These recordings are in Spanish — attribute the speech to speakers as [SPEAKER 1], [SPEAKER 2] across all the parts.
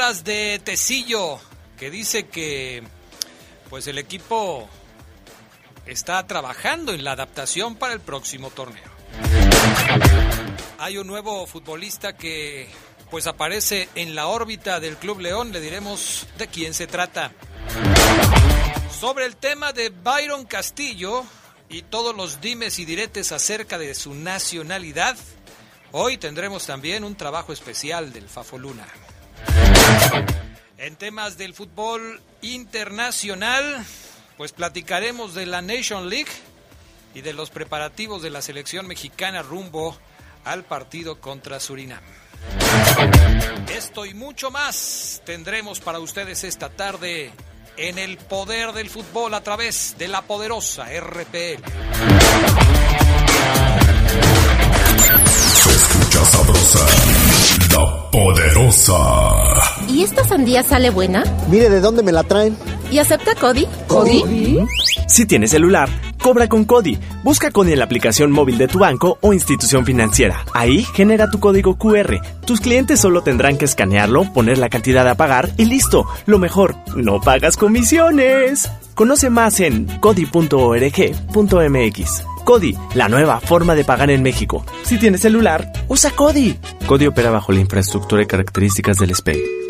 [SPEAKER 1] De Tecillo, que dice que pues el equipo está trabajando en la adaptación para el próximo torneo. Hay un nuevo futbolista que pues aparece en la órbita del Club León, le diremos de quién se trata. Sobre el tema de Byron Castillo y todos los dimes y diretes acerca de su nacionalidad, hoy tendremos también un trabajo especial del Fafo Luna. En temas del fútbol internacional, pues platicaremos de la Nation League y de los preparativos de la selección mexicana rumbo al partido contra Surinam. Esto y mucho más tendremos para ustedes esta tarde en el poder del fútbol a través de la poderosa RPL.
[SPEAKER 2] Se escucha sabrosa la Poderosa.
[SPEAKER 3] ¿Y esta sandía sale buena?
[SPEAKER 4] Mire de dónde me la traen.
[SPEAKER 3] ¿Y acepta Cody?
[SPEAKER 4] ¿Cody?
[SPEAKER 5] Si tienes celular, cobra con Cody. Busca Cody en la aplicación móvil de tu banco o institución financiera. Ahí genera tu código QR. Tus clientes solo tendrán que escanearlo, poner la cantidad a pagar y listo. Lo mejor, no pagas comisiones. Conoce más en cody.org.mx. Cody, la nueva forma de pagar en México. Si tienes celular, usa Cody. Cody opera bajo la infraestructura y características del SPEI.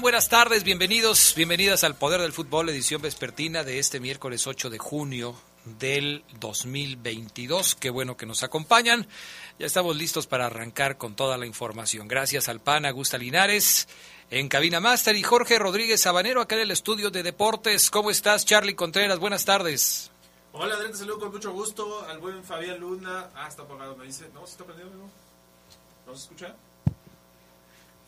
[SPEAKER 1] Buenas tardes, bienvenidos, bienvenidas al Poder del Fútbol, edición vespertina de este miércoles 8 de junio del 2022. Qué bueno que nos acompañan. Ya estamos listos para arrancar con toda la información. Gracias al PAN Augusta Linares en Cabina Master y Jorge Rodríguez Sabanero acá en el estudio de deportes. ¿Cómo estás, Charlie Contreras? Buenas tardes.
[SPEAKER 6] Hola, Adrián, te saludo con mucho gusto al buen Fabián Luna. Ah, está apagado, me dice. No, se está prendiendo, ¿no? ¿No se escucha?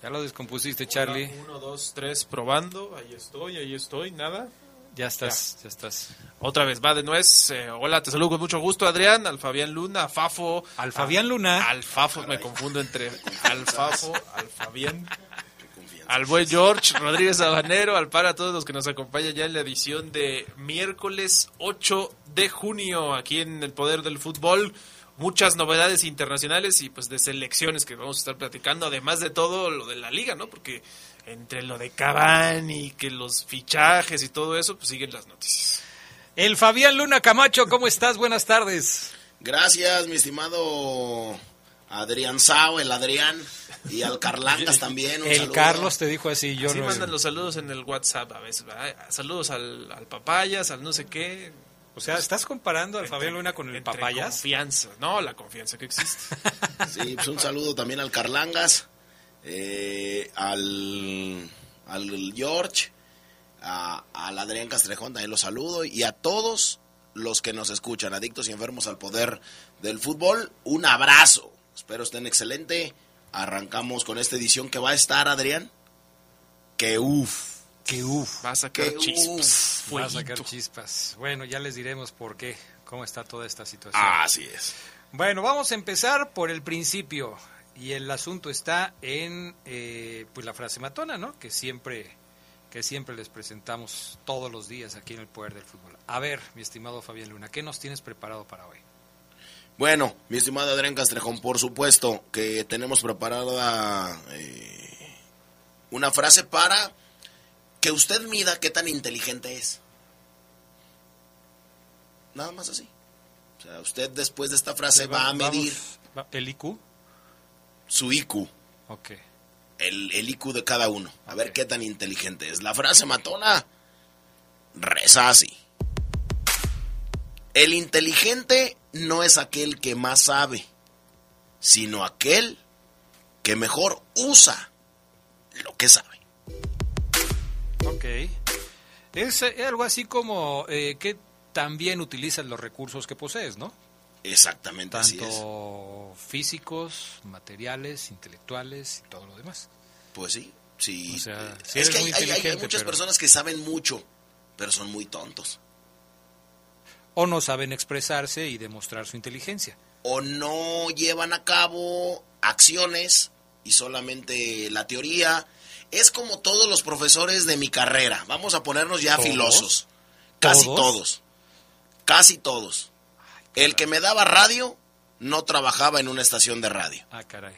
[SPEAKER 1] Ya lo descompusiste, Charlie.
[SPEAKER 6] uno, dos, tres, probando. Ahí estoy, ahí estoy, nada.
[SPEAKER 1] Ya estás, ya, estás.
[SPEAKER 6] Otra vez, va de nuez. Eh, hola, te saludo con mucho gusto, Adrián, al Fabián Luna, a Fafo.
[SPEAKER 1] Al Fabián Luna.
[SPEAKER 6] Al Fafo, me confundo entre al Fafo, al Fabián. al buen George Rodríguez Sabanero, al para a todos los que nos acompañan ya en la edición de miércoles 8 de junio aquí en el Poder del Fútbol. Muchas novedades internacionales y pues de selecciones que vamos a estar platicando, además de todo lo de la liga, ¿no? Porque entre lo de Cavani, que los fichajes y todo eso, pues siguen las noticias.
[SPEAKER 1] El Fabián Luna Camacho, ¿cómo estás? Buenas tardes.
[SPEAKER 7] Gracias, mi estimado Adrián Sao, el Adrián, y al Carlangas también. Un
[SPEAKER 1] el
[SPEAKER 7] saludo.
[SPEAKER 1] Carlos te dijo así, yo
[SPEAKER 6] Así
[SPEAKER 1] no.
[SPEAKER 6] mandan los saludos en el WhatsApp a veces, ¿verdad? Saludos al, al papayas, al no sé qué.
[SPEAKER 1] O sea, ¿estás comparando al
[SPEAKER 6] Entre-
[SPEAKER 1] Fabián Luna con el
[SPEAKER 6] entre
[SPEAKER 1] Papayas?
[SPEAKER 6] Confianza, no, la confianza que existe.
[SPEAKER 7] Sí, pues un saludo también al Carlangas, eh, al, al George, a- al Adrián Castrejón, también los saludo, y a todos los que nos escuchan, adictos y enfermos al poder del fútbol, un abrazo. Espero estén excelente. Arrancamos con esta edición que va a estar, Adrián. Que uff.
[SPEAKER 1] Que uff.
[SPEAKER 6] Va a sacar chispas.
[SPEAKER 1] Va a sacar chispas. Bueno, ya les diremos por qué, cómo está toda esta situación.
[SPEAKER 7] Así es.
[SPEAKER 1] Bueno, vamos a empezar por el principio. Y el asunto está en eh, pues la frase matona, ¿no? Que siempre, que siempre les presentamos todos los días aquí en el Poder del Fútbol. A ver, mi estimado Fabián Luna, ¿qué nos tienes preparado para hoy?
[SPEAKER 7] Bueno, mi estimado Adrián Castrejón, por supuesto que tenemos preparada eh, una frase para que usted mida qué tan inteligente es. Nada más así. O sea, usted después de esta frase va a medir
[SPEAKER 1] ¿El IQ?
[SPEAKER 7] su IQ,
[SPEAKER 1] Ok.
[SPEAKER 7] el, el IQ de cada uno. A ver qué tan inteligente es. La frase matona reza así. El inteligente no es aquel que más sabe, sino aquel que mejor usa lo que sabe.
[SPEAKER 1] Ok. Es eh, algo así como eh, que también utilizas los recursos que posees, ¿no?
[SPEAKER 7] Exactamente así es.
[SPEAKER 1] Tanto físicos, materiales, intelectuales y todo lo demás.
[SPEAKER 7] Pues sí, sí.
[SPEAKER 1] O sea,
[SPEAKER 7] Eh,
[SPEAKER 1] sí
[SPEAKER 7] es que hay, hay- hay- muchas
[SPEAKER 1] pero-
[SPEAKER 7] personas que saben mucho, pero son muy tontos.
[SPEAKER 1] O no saben expresarse y demostrar su inteligencia.
[SPEAKER 7] o no llevan a cabo acciones y solamente la teoría. Es como todos los profesores de mi carrera. Vamos a ponernos ya
[SPEAKER 1] ¿Todos?
[SPEAKER 7] filosos. Casi
[SPEAKER 1] ¿Todos?
[SPEAKER 7] todos. Casi todos. El que me daba radio no trabajaba en una estación de radio.
[SPEAKER 1] Ah, caray.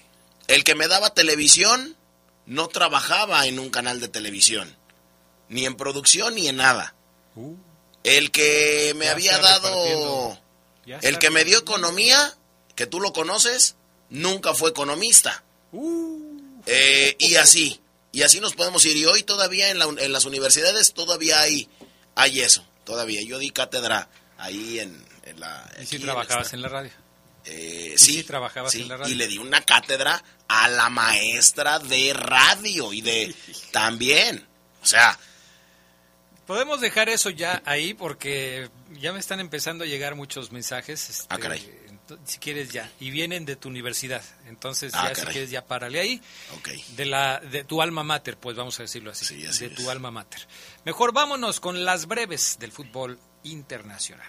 [SPEAKER 7] El que me daba televisión no trabajaba en un canal de televisión. Ni en producción ni en nada.
[SPEAKER 1] Uh,
[SPEAKER 7] El que me había dado... El que me dio economía, que tú lo conoces, nunca fue economista.
[SPEAKER 1] Uh,
[SPEAKER 7] Eh, y así, y así nos podemos ir. Y hoy todavía en, la- en las universidades todavía hay, hay eso, todavía. Yo di cátedra ahí en, en la...
[SPEAKER 1] y si trabajabas en la radio.
[SPEAKER 7] eh,
[SPEAKER 1] y
[SPEAKER 7] sí,
[SPEAKER 1] sí trabajabas
[SPEAKER 7] sí,
[SPEAKER 1] en la radio.
[SPEAKER 7] Y le di una cátedra a la maestra de radio y de... también. O sea,
[SPEAKER 1] Podemos dejar eso ya ahí porque ya me están empezando a llegar muchos mensajes. este,
[SPEAKER 7] Ah, caray.
[SPEAKER 1] Si quieres ya. Y vienen de tu universidad. Entonces
[SPEAKER 7] Ah,
[SPEAKER 1] ya si quieres ya párale ahí. De, la, de tu alma mater, pues vamos a decirlo así.
[SPEAKER 7] Sí, así
[SPEAKER 1] de
[SPEAKER 7] es.
[SPEAKER 1] tu alma mater. Mejor vámonos con las breves del fútbol internacional.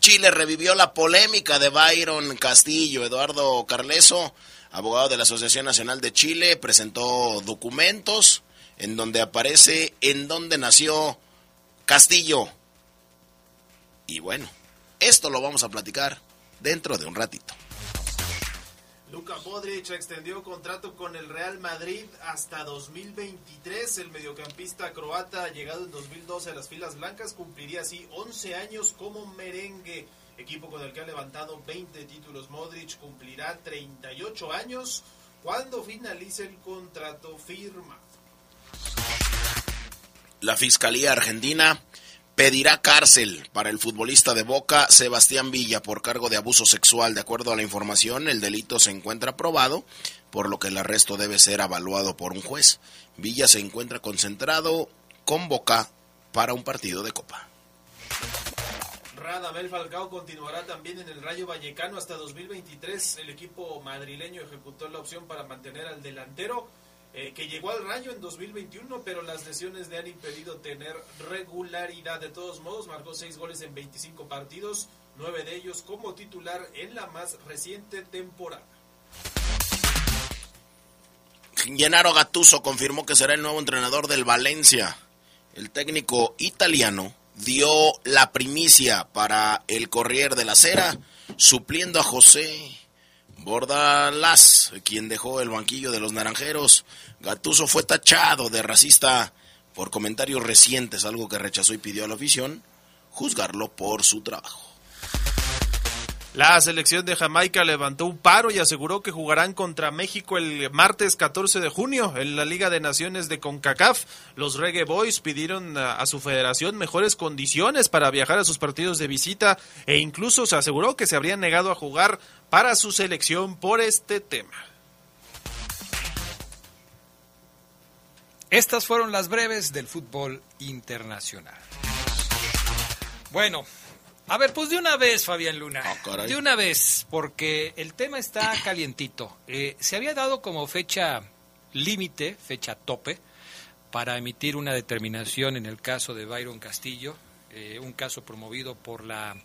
[SPEAKER 7] Chile revivió la polémica de Byron Castillo. Eduardo Carleso, abogado de la Asociación Nacional de Chile, presentó documentos en donde aparece en dónde nació Castillo. Y bueno, esto lo vamos a platicar dentro de un ratito.
[SPEAKER 6] Luka Modric extendió contrato con el Real Madrid hasta 2023. El mediocampista croata, llegado en 2012 a las filas blancas, cumpliría así 11 años como merengue. Equipo con el que ha levantado 20 títulos. Modric cumplirá 38 años cuando finalice el contrato firmado.
[SPEAKER 7] La Fiscalía Argentina pedirá cárcel para el futbolista de Boca Sebastián Villa por cargo de abuso sexual. De acuerdo a la información, el delito se encuentra probado, por lo que el arresto debe ser evaluado por un juez. Villa se encuentra concentrado con Boca para un partido de Copa.
[SPEAKER 6] Radamel Falcao continuará también en el Rayo Vallecano hasta 2023. El equipo madrileño ejecutó la opción para mantener al delantero eh, que llegó al Rayo en 2021, pero las lesiones le han impedido tener regularidad. De todos modos, marcó seis goles en 25 partidos, nueve de ellos como titular en la más reciente temporada.
[SPEAKER 7] Gennaro Gattuso confirmó que será el nuevo entrenador del Valencia. El técnico italiano dio la primicia para el Corriere de la Cera, supliendo a José Bordalás, quien dejó el banquillo de los naranjeros. Gattuso fue tachado de racista por comentarios recientes, algo que rechazó y pidió a la afición juzgarlo por su trabajo.
[SPEAKER 6] La selección de Jamaica levantó un paro y aseguró que jugarán contra México el martes 14 de junio en la Liga de Naciones de CONCACAF. Los Reggae Boys pidieron a, su federación mejores condiciones para viajar a sus partidos de visita e incluso se aseguró que se habrían negado a jugar para su selección por este tema.
[SPEAKER 1] Estas fueron las breves del fútbol internacional. Bueno, a ver, pues de una vez, Fabián Luna.
[SPEAKER 7] Ah,
[SPEAKER 1] de una vez, porque el tema está calientito. Eh, se había dado como fecha límite, fecha tope, para emitir una determinación en el caso de Byron Castillo, eh, un caso promovido por la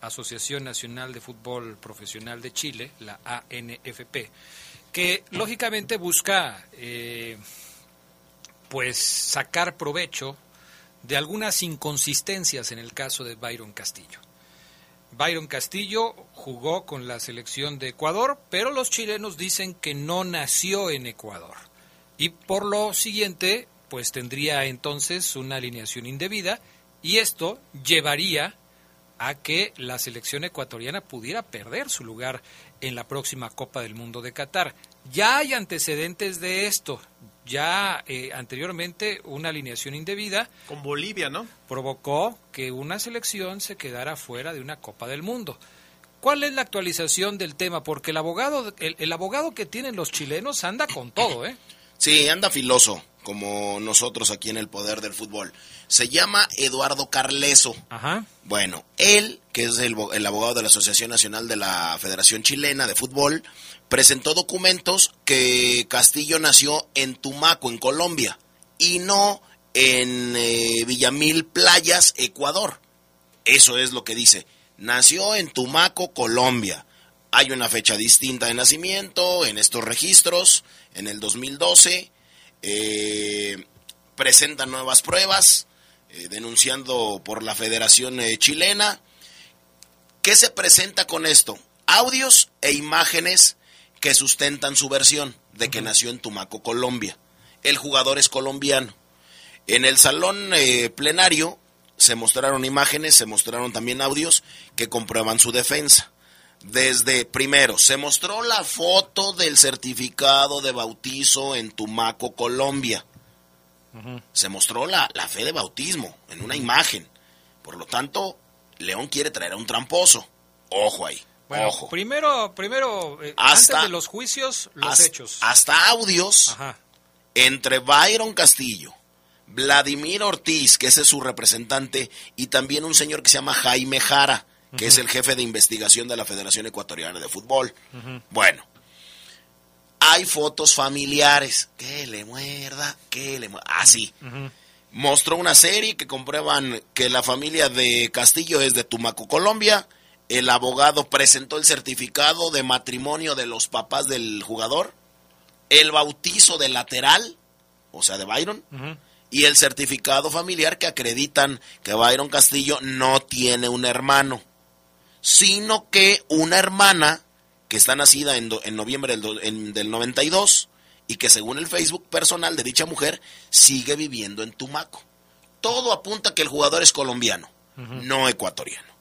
[SPEAKER 1] Asociación Nacional de Fútbol Profesional de Chile, la ANFP, que lógicamente busca eh, pues sacar provecho de algunas inconsistencias en el caso de Byron Castillo. Byron Castillo jugó con la selección de Ecuador, pero los chilenos dicen que no nació en Ecuador. Y por lo siguiente, pues tendría entonces una alineación indebida y esto llevaría a que la selección ecuatoriana pudiera perder su lugar en la próxima Copa del Mundo de Qatar. Ya hay antecedentes de esto, ya eh, anteriormente una alineación indebida
[SPEAKER 6] con Bolivia, ¿no?
[SPEAKER 1] Provocó que una selección se quedara fuera de una Copa del Mundo. ¿Cuál es la actualización del tema? Porque el abogado, el, abogado que tienen los chilenos anda con todo, ¿eh?
[SPEAKER 7] Sí, anda filoso, como nosotros aquí en el poder del fútbol. Se llama Eduardo Carleso.
[SPEAKER 1] Ajá.
[SPEAKER 7] Bueno, él, que es el, el abogado de la Asociación Nacional de la Federación Chilena de Fútbol, presentó documentos que Castillo nació en Tumaco, en Colombia, y no en eh, Villamil Playas, Ecuador. Eso es lo que dice. Nació en Tumaco, Colombia. Hay una fecha distinta de nacimiento en estos registros. En el 2012 eh, presentan nuevas pruebas eh, denunciando por la Federación Chilena. ¿Qué se presenta con esto? Audios e imágenes que sustentan su versión de que nació en Tumaco, Colombia. El jugador es colombiano. En el salón eh, plenario se mostraron imágenes, se mostraron también audios que comprueban su defensa. Desde, primero, se mostró la foto del certificado de bautizo en Tumaco, Colombia. Se mostró la, la fe de bautismo en una imagen. Por lo tanto, León quiere traer a un tramposo. Ojo ahí.
[SPEAKER 1] Bueno,
[SPEAKER 7] Ojo.
[SPEAKER 1] primero, primero eh, antes de los juicios, los hechos.
[SPEAKER 7] Hasta audios entre Byron Castillo, Vladimir Ortiz, que ese es su representante, y también un señor que se llama Jaime Jara, que es el jefe de investigación de la Federación Ecuatoriana de Fútbol. Bueno, hay fotos familiares. Que le muerda, que le muerda. Así. Mostró una serie que comprueban que la familia de Castillo es de Tumaco, Colombia el abogado presentó el certificado de matrimonio de los papás del jugador, el bautizo de lateral, o sea, de Byron, y el certificado familiar que acreditan que Byron Castillo no tiene un hermano, sino que una hermana que está nacida en, noviembre del, del 92 y que según el Facebook personal de dicha mujer sigue viviendo en Tumaco. Todo apunta a que el jugador es colombiano, no ecuatoriano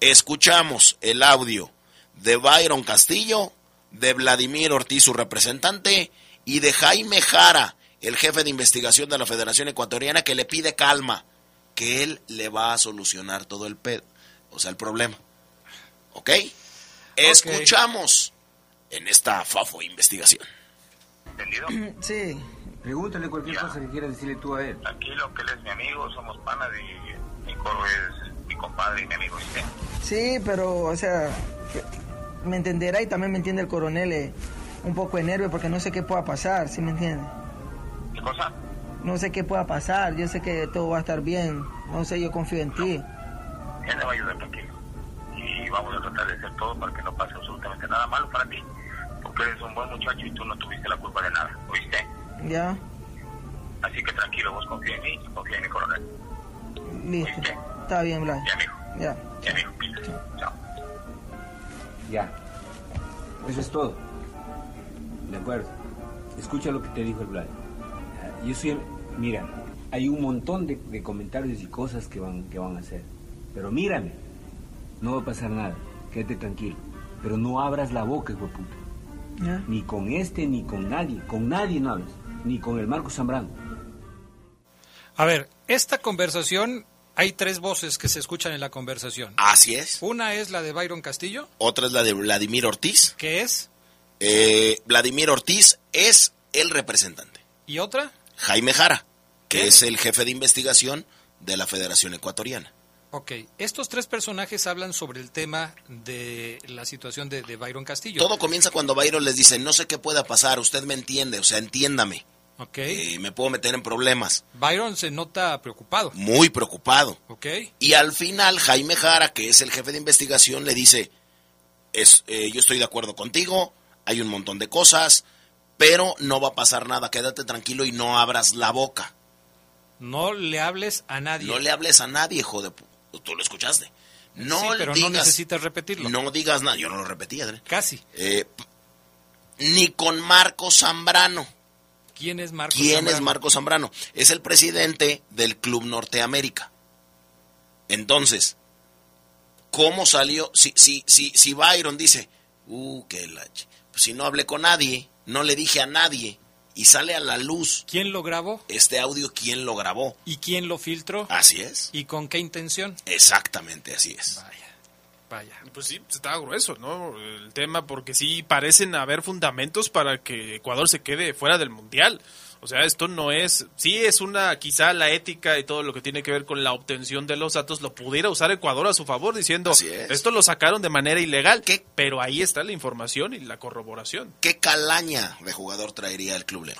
[SPEAKER 7] escuchamos el audio de Byron Castillo, de Vladimir Ortiz, su representante, y de Jaime Jara, el jefe de investigación de la Federación Ecuatoriana, que le pide calma, que él le va a solucionar todo el pedo, o sea, el problema. ¿Ok? Escuchamos en esta FAFO investigación.
[SPEAKER 8] ¿Entendido?
[SPEAKER 9] Sí.
[SPEAKER 10] Pregúntale cualquier cosa que quieras decirle tú a él.
[SPEAKER 8] Tranquilo, que él es mi amigo, somos panas y mi coro es mi compadre y mi amigo. ¿sí?
[SPEAKER 9] Sí, pero, o sea, me entenderá y también me entiende el coronel eh, un poco de nervio porque no sé qué pueda pasar, ¿sí me entiende?
[SPEAKER 8] ¿Qué cosa?
[SPEAKER 9] No sé qué pueda pasar, yo sé que todo va a estar bien, no sé, yo confío en ti.
[SPEAKER 8] Él le va a ayudar tranquilo y vamos a tratar de hacer todo para que no pase absolutamente nada malo para ti, porque eres un buen muchacho y tú no tuviste la culpa de nada, ¿oíste?
[SPEAKER 9] Ya,
[SPEAKER 8] Así que tranquilo, vos confía en mí, confía en mi coronel.
[SPEAKER 9] listo. Está bien, Blas.
[SPEAKER 8] Ya, mijo.
[SPEAKER 9] Ya.
[SPEAKER 8] Ya, mijo. Chao.
[SPEAKER 10] Ya. Eso es todo. De acuerdo. Escucha lo que te dijo el Vlad. Yo soy... Mira, hay un montón de, de comentarios y cosas que van, que van a hacer. Pero mírame. No va a pasar nada. Quédate tranquilo. Pero no abras la boca, hijo de puta.
[SPEAKER 9] Ya.
[SPEAKER 10] Ni con este, ni con nadie. Con nadie no hablas. Ni con el Marco Zambrano.
[SPEAKER 1] A ver, esta conversación, hay tres voces que se escuchan en la conversación.
[SPEAKER 7] Así es.
[SPEAKER 1] Una es la de Byron Castillo,
[SPEAKER 7] Otra es la de Vladimir Ortiz.
[SPEAKER 1] que es,
[SPEAKER 7] Eh, Vladimir Ortiz es el representante.
[SPEAKER 1] y otra,
[SPEAKER 7] Jaime Jara, que es el jefe de investigación de la Federación Ecuatoriana.
[SPEAKER 1] ok. Estos tres personajes hablan sobre el tema de la situación de, de Byron Castillo.
[SPEAKER 7] Todo comienza cuando Byron les dice, no sé qué pueda pasar, usted me entiende, o sea, entiéndame.
[SPEAKER 1] Ok.
[SPEAKER 7] Eh, me puedo meter en problemas.
[SPEAKER 1] Byron se nota preocupado.
[SPEAKER 7] Muy preocupado.
[SPEAKER 1] Ok.
[SPEAKER 7] Y al final Jaime Jara, que es el jefe de investigación, le dice, es, eh, yo estoy de acuerdo contigo, hay un montón de cosas, pero no va a pasar nada, quédate tranquilo y no abras la boca.
[SPEAKER 1] No le hables a nadie.
[SPEAKER 7] No le hables a nadie, hijo de... Tú lo escuchaste. No
[SPEAKER 1] Sí, pero no necesitas repetirlo.
[SPEAKER 7] No digas nada, yo no lo repetí, Adrián.
[SPEAKER 1] Casi.
[SPEAKER 7] Eh, ni con Marco Zambrano.
[SPEAKER 1] ¿Quién es Marco
[SPEAKER 7] ¿Quién
[SPEAKER 1] Zambrano?
[SPEAKER 7] es Marco Zambrano? Es el presidente del Club Norteamérica. Entonces, ¿cómo salió? Si, si, si, si Byron dice, uh, qué la ch- pues si no hablé con nadie, no le dije a nadie, y sale a la luz
[SPEAKER 1] ¿Quién lo grabó?
[SPEAKER 7] este audio, ¿quién lo grabó?
[SPEAKER 1] ¿Y quién lo filtró?
[SPEAKER 7] Así es.
[SPEAKER 1] ¿Y con qué intención?
[SPEAKER 7] Exactamente, así es.
[SPEAKER 1] Vaya.
[SPEAKER 6] Pues sí, está grueso, ¿no? El tema, porque sí parecen haber fundamentos para que Ecuador se quede fuera del Mundial. O sea, esto no es, sí es una, quizá la ética y todo lo que tiene que ver con la obtención de los datos lo pudiera usar Ecuador a su favor diciendo, esto lo sacaron de manera ilegal, pero ahí está la información y la corroboración.
[SPEAKER 7] ¿Qué calaña de jugador traería el Club León?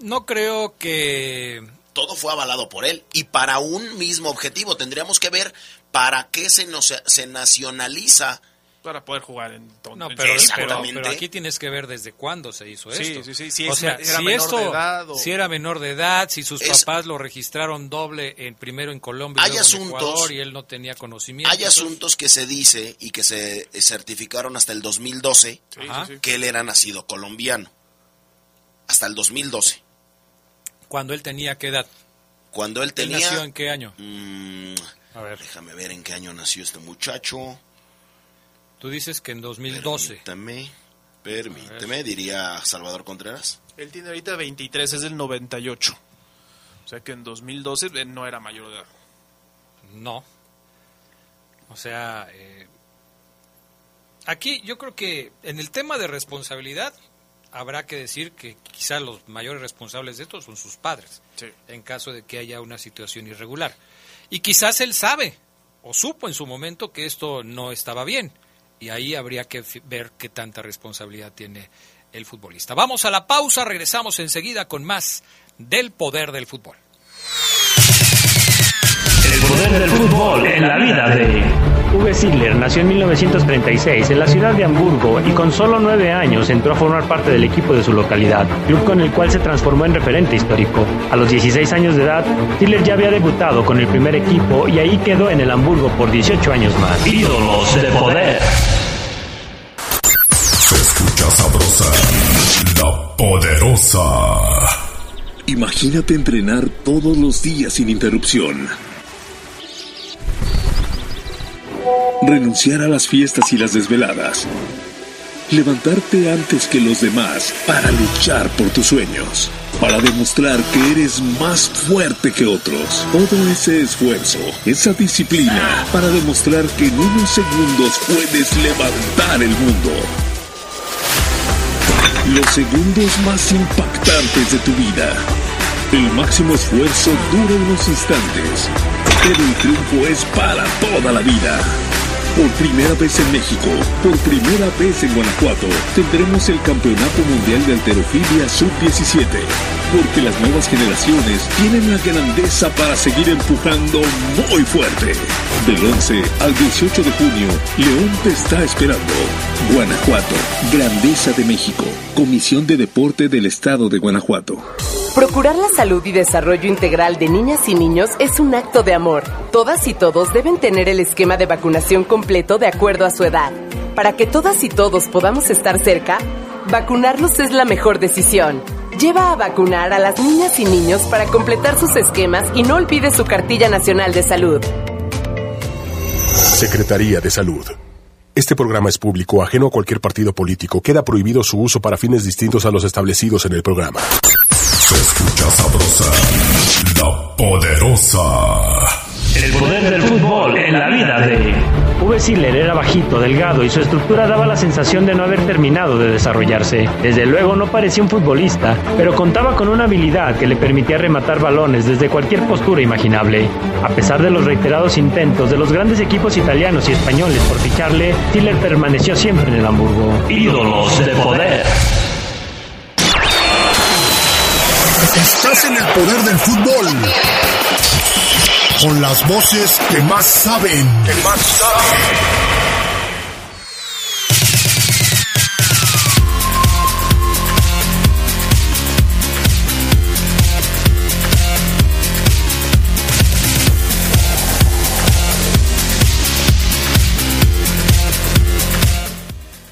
[SPEAKER 1] No creo que...
[SPEAKER 7] Todo fue avalado por él y para un mismo objetivo. Tendríamos que ver para qué se, nos, se nacionaliza
[SPEAKER 6] Para poder jugar en
[SPEAKER 1] No,
[SPEAKER 6] en-
[SPEAKER 1] pero, pero,
[SPEAKER 7] Exactamente.
[SPEAKER 1] pero aquí tienes que ver desde cuándo se hizo
[SPEAKER 6] Sí,
[SPEAKER 1] esto.
[SPEAKER 6] sí, sí, si
[SPEAKER 1] o
[SPEAKER 6] es-
[SPEAKER 1] sea,
[SPEAKER 6] era
[SPEAKER 1] si
[SPEAKER 6] menor
[SPEAKER 1] esto,
[SPEAKER 6] de edad o-
[SPEAKER 1] si era menor de edad, si sus
[SPEAKER 7] Es-
[SPEAKER 1] papás lo registraron doble en primero en Colombia y
[SPEAKER 7] Hay
[SPEAKER 1] luego en
[SPEAKER 7] asuntos-
[SPEAKER 1] Ecuador y él no tenía conocimiento.
[SPEAKER 7] Hay asuntos que se dice y que se certificaron hasta el 2012
[SPEAKER 1] Sí, Ajá. sí, sí.
[SPEAKER 7] que él era nacido colombiano. Hasta el 2012.
[SPEAKER 1] Cuando él tenía qué edad.
[SPEAKER 7] Cuando él
[SPEAKER 1] ¿Él
[SPEAKER 7] tenía...
[SPEAKER 1] nació en qué año?
[SPEAKER 7] Mm,
[SPEAKER 1] A ver.
[SPEAKER 7] Déjame ver en qué año nació este muchacho.
[SPEAKER 1] Tú dices que en 2012.
[SPEAKER 7] Permítame, permíteme, diría Salvador Contreras.
[SPEAKER 6] Él tiene ahorita 23, es del 98. O sea que en 2012 eh, no era mayor de edad.
[SPEAKER 1] No. O sea, eh, aquí yo creo que en el tema de responsabilidad habrá que decir que quizá los mayores responsables de esto son sus padres, en caso de que haya una situación irregular. Y quizás él sabe o supo en su momento que esto no estaba bien. Y ahí habría que ver qué tanta responsabilidad tiene el futbolista. Vamos a la pausa, regresamos enseguida con más del poder del fútbol.
[SPEAKER 11] El poder del fútbol en la vida de... Uwe Ziegler nació en 1936 en la ciudad de Hamburgo y con solo nueve años entró a formar parte del equipo de su localidad, club con el cual se transformó en referente histórico. A los 16 años de edad, Ziegler ya había debutado con el primer equipo y ahí quedó en el Hamburgo por 18 años más. Ídolos de poder.
[SPEAKER 12] Se escucha sabrosa, la poderosa.
[SPEAKER 13] Imagínate entrenar todos los días sin interrupción. Renunciar a las fiestas y las desveladas. Levantarte antes que los demás para luchar por tus sueños. Para demostrar que eres más fuerte que otros. Todo ese esfuerzo, esa disciplina, para demostrar que en unos segundos puedes levantar el mundo. Los segundos más impactantes de tu vida. El máximo esfuerzo dura unos instantes, pero el triunfo es para toda la vida. Por primera vez en México, por primera vez en Guanajuato, tendremos el Campeonato Mundial de Alterofilia Sub-17. porque las nuevas generaciones tienen la grandeza para seguir empujando muy fuerte. Del 11 al 18 de junio, León te está esperando. Guanajuato, Grandeza de México, Comisión de Deporte del Estado de Guanajuato.
[SPEAKER 14] Procurar la salud y desarrollo integral de niñas y niños es un acto de amor. Todas y todos deben tener el esquema de vacunación completo de acuerdo a su edad. Para que todas y todos podamos estar cerca, vacunarlos es la mejor decisión. Lleva a vacunar a las niñas y niños para completar sus esquemas y no olvide su cartilla nacional de salud.
[SPEAKER 15] Secretaría de Salud. Este programa es público, ajeno a cualquier partido político. Queda prohibido su uso para fines distintos a los establecidos en el programa.
[SPEAKER 12] Se escucha sabrosa, la poderosa.
[SPEAKER 11] El poder del fútbol en la vida de... Uwe Siller era bajito, delgado y su estructura daba la sensación de no haber terminado de desarrollarse. Desde luego no parecía un futbolista, pero contaba con una habilidad que le permitía rematar balones desde cualquier postura imaginable. A pesar de los reiterados intentos de los grandes equipos italianos y españoles por ficharle, Siller permaneció siempre en el Hamburgo. Ídolos de poder.
[SPEAKER 12] Estás en el poder del fútbol. Con las voces que más saben. Que más saben.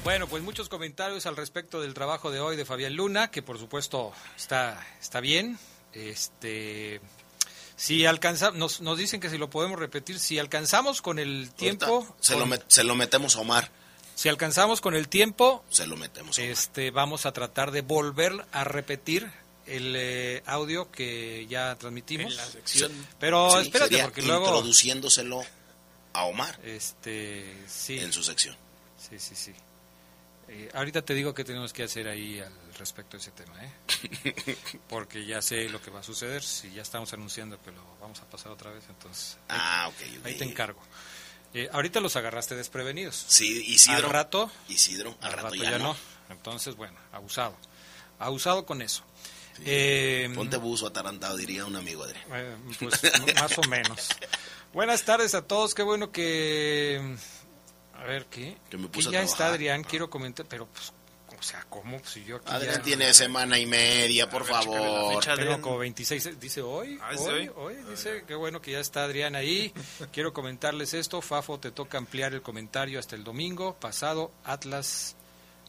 [SPEAKER 1] Bueno, pues muchos comentarios al respecto del trabajo de hoy de Fabián Luna, que por supuesto está, está bien. Este, si alcanza, nos, nos dicen que si lo podemos repetir, si alcanzamos con el tiempo,
[SPEAKER 7] Se, lo, met- se lo metemos a Omar.
[SPEAKER 1] si alcanzamos con el tiempo,
[SPEAKER 7] Se lo metemos a Omar.
[SPEAKER 1] este, vamos a tratar de volver a repetir el eh, audio que ya transmitimos.
[SPEAKER 7] En la sección.
[SPEAKER 1] Pero
[SPEAKER 7] Sí,
[SPEAKER 1] espérate,
[SPEAKER 7] sería
[SPEAKER 1] porque luego,
[SPEAKER 7] Introduciéndoselo a Omar
[SPEAKER 1] este, sí,
[SPEAKER 7] en su sección.
[SPEAKER 1] sí, sí, sí. Eh, ahorita te digo qué tenemos que hacer ahí al respecto de ese tema, ¿eh? Porque ya sé lo que va a suceder. Si ya estamos anunciando que lo vamos a pasar otra vez, entonces. ahí-
[SPEAKER 7] Ah, ok, ok.
[SPEAKER 1] Ahí te encargo. Eh, ahorita los agarraste desprevenidos.
[SPEAKER 7] Sí, Isidro.
[SPEAKER 1] Al rato.
[SPEAKER 7] Isidro, al, rato, ya,
[SPEAKER 1] ya
[SPEAKER 7] no.
[SPEAKER 1] no. Entonces, bueno, abusado. Abusado con eso. Eh,
[SPEAKER 7] Ponte buzo atarantado, diría un amigo, Adrián.
[SPEAKER 1] eh, pues más o menos. Buenas tardes a todos. Qué bueno que. A ver, ¿qué?
[SPEAKER 7] Que me
[SPEAKER 1] Que
[SPEAKER 7] puse a
[SPEAKER 1] ya está. Adrián. Quiero comentar, pero pues. O sea, ¿cómo? Si yo aquí
[SPEAKER 7] Adrián
[SPEAKER 1] ya-
[SPEAKER 7] tiene semana y media, por favor.
[SPEAKER 1] Tengo como 26, dice hoy,
[SPEAKER 6] Ah, ¿es
[SPEAKER 1] hoy,
[SPEAKER 6] hoy?
[SPEAKER 1] hoy, dice, qué bueno que ya está Adrián ahí. Quiero comentarles esto, Fafo, te toca ampliar el comentario hasta el domingo pasado, Atlas,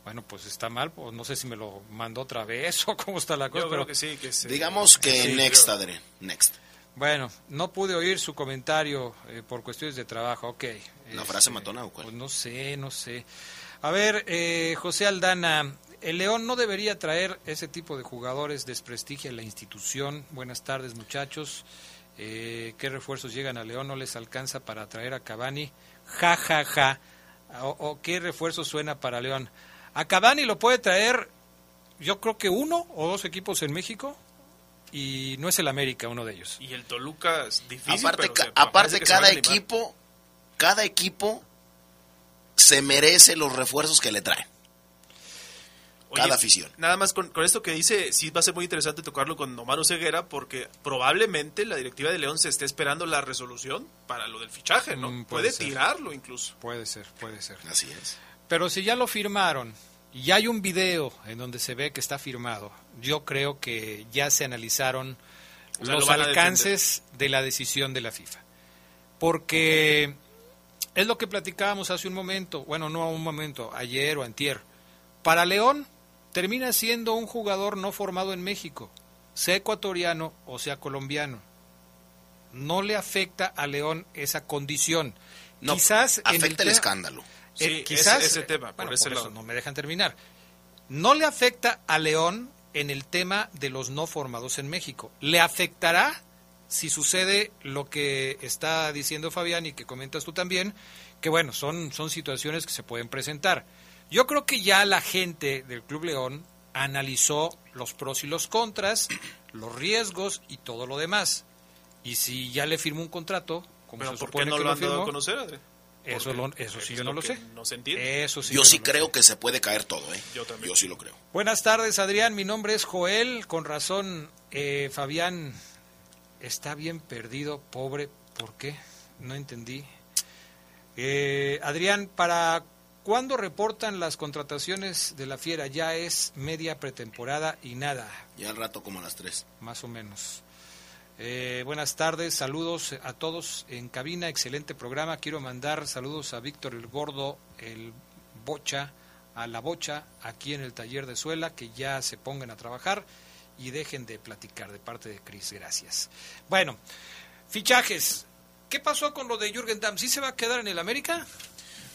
[SPEAKER 1] bueno, pues está mal, pues no sé si me lo mandó otra vez o cómo está la cosa,
[SPEAKER 6] Yo
[SPEAKER 1] pero
[SPEAKER 6] creo que sí, que
[SPEAKER 7] Digamos que
[SPEAKER 1] Sí,
[SPEAKER 7] next. Adrián. Next.
[SPEAKER 1] bueno, no pude oír su comentario eh, por cuestiones de trabajo, ok.
[SPEAKER 7] ¿La
[SPEAKER 1] Este,
[SPEAKER 7] frase matona o cuál?
[SPEAKER 1] Pues no sé, no sé. A ver, eh, José Aldana, el León no debería traer ese tipo de jugadores, desprestigia la institución. Buenas tardes, muchachos. Eh, ¿Qué refuerzos llegan a León? ¿No les alcanza para traer a Cavani? Ja, ja, ja. O, o qué refuerzo suena para León? A Cavani lo puede traer, yo creo que uno o dos equipos en México. Y no es el América uno de ellos.
[SPEAKER 6] Y el Toluca es difícil,
[SPEAKER 7] aparte,
[SPEAKER 6] pero
[SPEAKER 7] aparte cada equipo, cada equipo se merece los refuerzos que le traen.
[SPEAKER 6] Oye,
[SPEAKER 7] cada afición.
[SPEAKER 6] Nada más con, con esto que dice, sí va a ser muy interesante tocarlo con Omar Ceguera, porque probablemente la directiva de León se esté esperando la resolución para lo del fichaje, ¿no?
[SPEAKER 1] Mm,
[SPEAKER 6] puede tirarlo incluso.
[SPEAKER 1] Puede ser, puede ser.
[SPEAKER 7] Así es.
[SPEAKER 1] Pero si ya lo firmaron y ya hay un video en donde se ve que está firmado, yo creo que ya se analizaron
[SPEAKER 6] O sea,
[SPEAKER 1] los
[SPEAKER 6] lo
[SPEAKER 1] alcances de la decisión de la FIFA. Porque es lo que platicábamos hace un momento, bueno, no un momento, ayer o antier. Para León termina siendo un jugador no formado en México, sea ecuatoriano o sea colombiano. No le afecta a León esa condición.
[SPEAKER 7] No,
[SPEAKER 1] Quizás en
[SPEAKER 7] afecta el
[SPEAKER 1] tema-
[SPEAKER 7] escándalo.
[SPEAKER 1] eh,
[SPEAKER 6] Sí,
[SPEAKER 1] quizás
[SPEAKER 6] ese- ese tema, por
[SPEAKER 1] bueno,
[SPEAKER 6] ese
[SPEAKER 1] por eso no me dejan terminar. No le afecta a León en el tema de los no formados en México. Le afectará si sucede lo que está diciendo Fabián y que comentas tú también, que bueno, son, son situaciones que se pueden presentar. Yo creo que ya la gente del Club León analizó los pros y los contras, los riesgos y todo lo demás. Y si ya le firmó un contrato, como
[SPEAKER 6] Pero
[SPEAKER 1] se
[SPEAKER 6] ¿por qué no
[SPEAKER 1] que
[SPEAKER 6] lo han dado a conocer, Adrián?
[SPEAKER 1] Eso, lo, eso sí yo no lo sé.
[SPEAKER 6] No se entiende.
[SPEAKER 1] Eso sí
[SPEAKER 7] Yo sí creo
[SPEAKER 1] sé.
[SPEAKER 7] que se puede caer todo, ¿eh?
[SPEAKER 6] Yo también.
[SPEAKER 7] Yo sí lo creo.
[SPEAKER 1] Buenas tardes, Adrián. Mi nombre es Joel. Con razón, eh, Fabián está bien perdido, pobre. ¿Por qué? No entendí. Eh, Adrián, ¿para cuándo reportan las contrataciones de la Fiera? Ya es media pretemporada y nada,
[SPEAKER 7] Ya al rato como a las 3.
[SPEAKER 1] más o menos. Eh, buenas tardes, saludos a todos en cabina, excelente programa. Quiero mandar saludos a Víctor el Gordo, el Bocha, a la Bocha, aquí en el taller de Suela, que ya se pongan a trabajar y dejen de platicar de parte de Cris, gracias. Bueno, fichajes. ¿Qué pasó con lo de Jürgen Damm? ¿Sí se va a quedar en el América?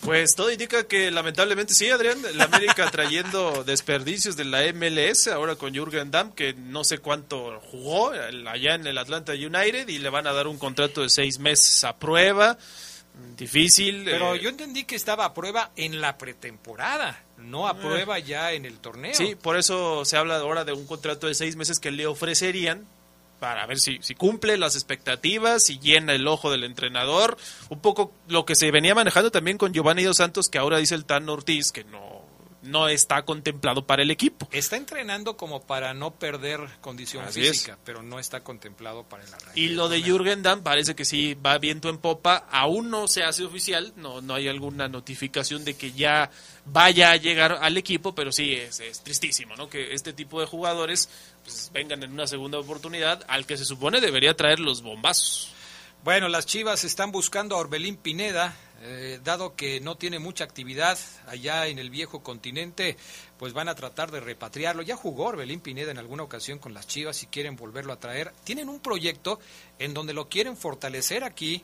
[SPEAKER 6] Pues todo indica que lamentablemente sí, Adrián. La América trayendo desperdicios de la MLS, ahora con Jürgen Damm, que no sé cuánto jugó allá en el Atlanta United y le van a dar un contrato de seis meses a prueba. Difícil.
[SPEAKER 1] Pero
[SPEAKER 6] eh,
[SPEAKER 1] yo entendí que estaba a prueba en la pretemporada, no
[SPEAKER 6] Eh.
[SPEAKER 1] prueba ya en el torneo.
[SPEAKER 6] Sí, por eso se habla ahora de un contrato de seis meses que le ofrecerían para ver si, si cumple las expectativas, si llena el ojo del entrenador. Un poco lo que se venía manejando también con Giovanni Dos Santos, que ahora dice el Tan Ortiz que no, no está contemplado para el equipo.
[SPEAKER 1] Está entrenando como para no perder condición
[SPEAKER 6] Así es.
[SPEAKER 1] física, pero no está contemplado para el arranque.
[SPEAKER 6] Y lo de Jürgen Damm parece que sí va viento en popa, aún no se hace oficial, no, no hay alguna notificación de que ya vaya a llegar al equipo, pero sí es, es tristísimo, ¿no? Que este tipo de jugadores pues, vengan en una segunda oportunidad al que se supone debería traer los bombazos.
[SPEAKER 1] Bueno, las Chivas están buscando a Orbelín Pineda, eh, dado que no tiene mucha actividad allá en el viejo continente, pues van a tratar de repatriarlo. Ya jugó Orbelín Pineda en alguna ocasión con las Chivas y quieren volverlo a traer. Tienen un proyecto en donde lo quieren fortalecer aquí,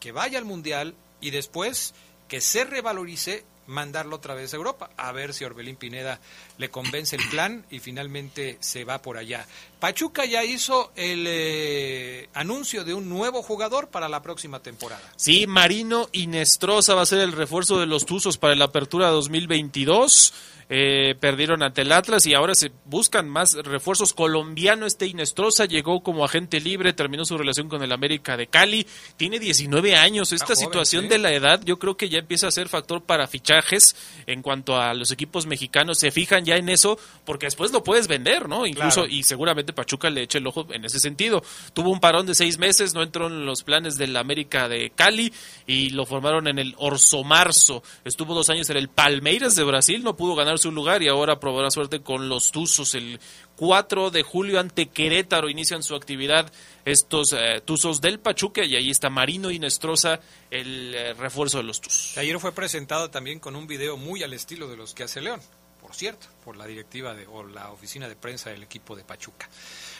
[SPEAKER 1] que vaya al Mundial y después que se revalorice mandarlo otra vez a Europa, a ver si Orbelín Pineda le convence el plan y finalmente se va por allá. Pachuca ya hizo el eh, anuncio de un nuevo jugador para la próxima temporada.
[SPEAKER 6] Sí, Marino Inestrosa va a ser el refuerzo de los Tuzos para la apertura 2022. Eh, perdieron ante el Atlas y ahora se buscan más refuerzos. Colombiano este Inestrosa llegó como agente libre, terminó su relación con el América de Cali. Tiene 19 años. Esta
[SPEAKER 1] joven,
[SPEAKER 6] situación
[SPEAKER 1] sí.
[SPEAKER 6] de la edad yo creo que ya empieza a ser factor para fichajes en cuanto a los equipos mexicanos. Se fijan ya en eso porque después lo puedes vender, ¿no? Incluso
[SPEAKER 1] Claro.
[SPEAKER 6] y seguramente Pachuca le echa el ojo en ese sentido. Tuvo un parón de seis meses, no entró en los planes del América de Cali y lo formaron en el Orso Marzo. Estuvo dos años en el Palmeiras de Brasil, no pudo ganar su lugar y ahora probará suerte con los Tuzos. El 4 de julio ante Querétaro inician su actividad estos eh, Tuzos del Pachuca y ahí está Marino Inestrosa, el eh, refuerzo de los Tuzos.
[SPEAKER 1] Ayer fue presentado también con un video muy al estilo de los que hace León, por cierto, por la directiva de, o la oficina de prensa del equipo de Pachuca.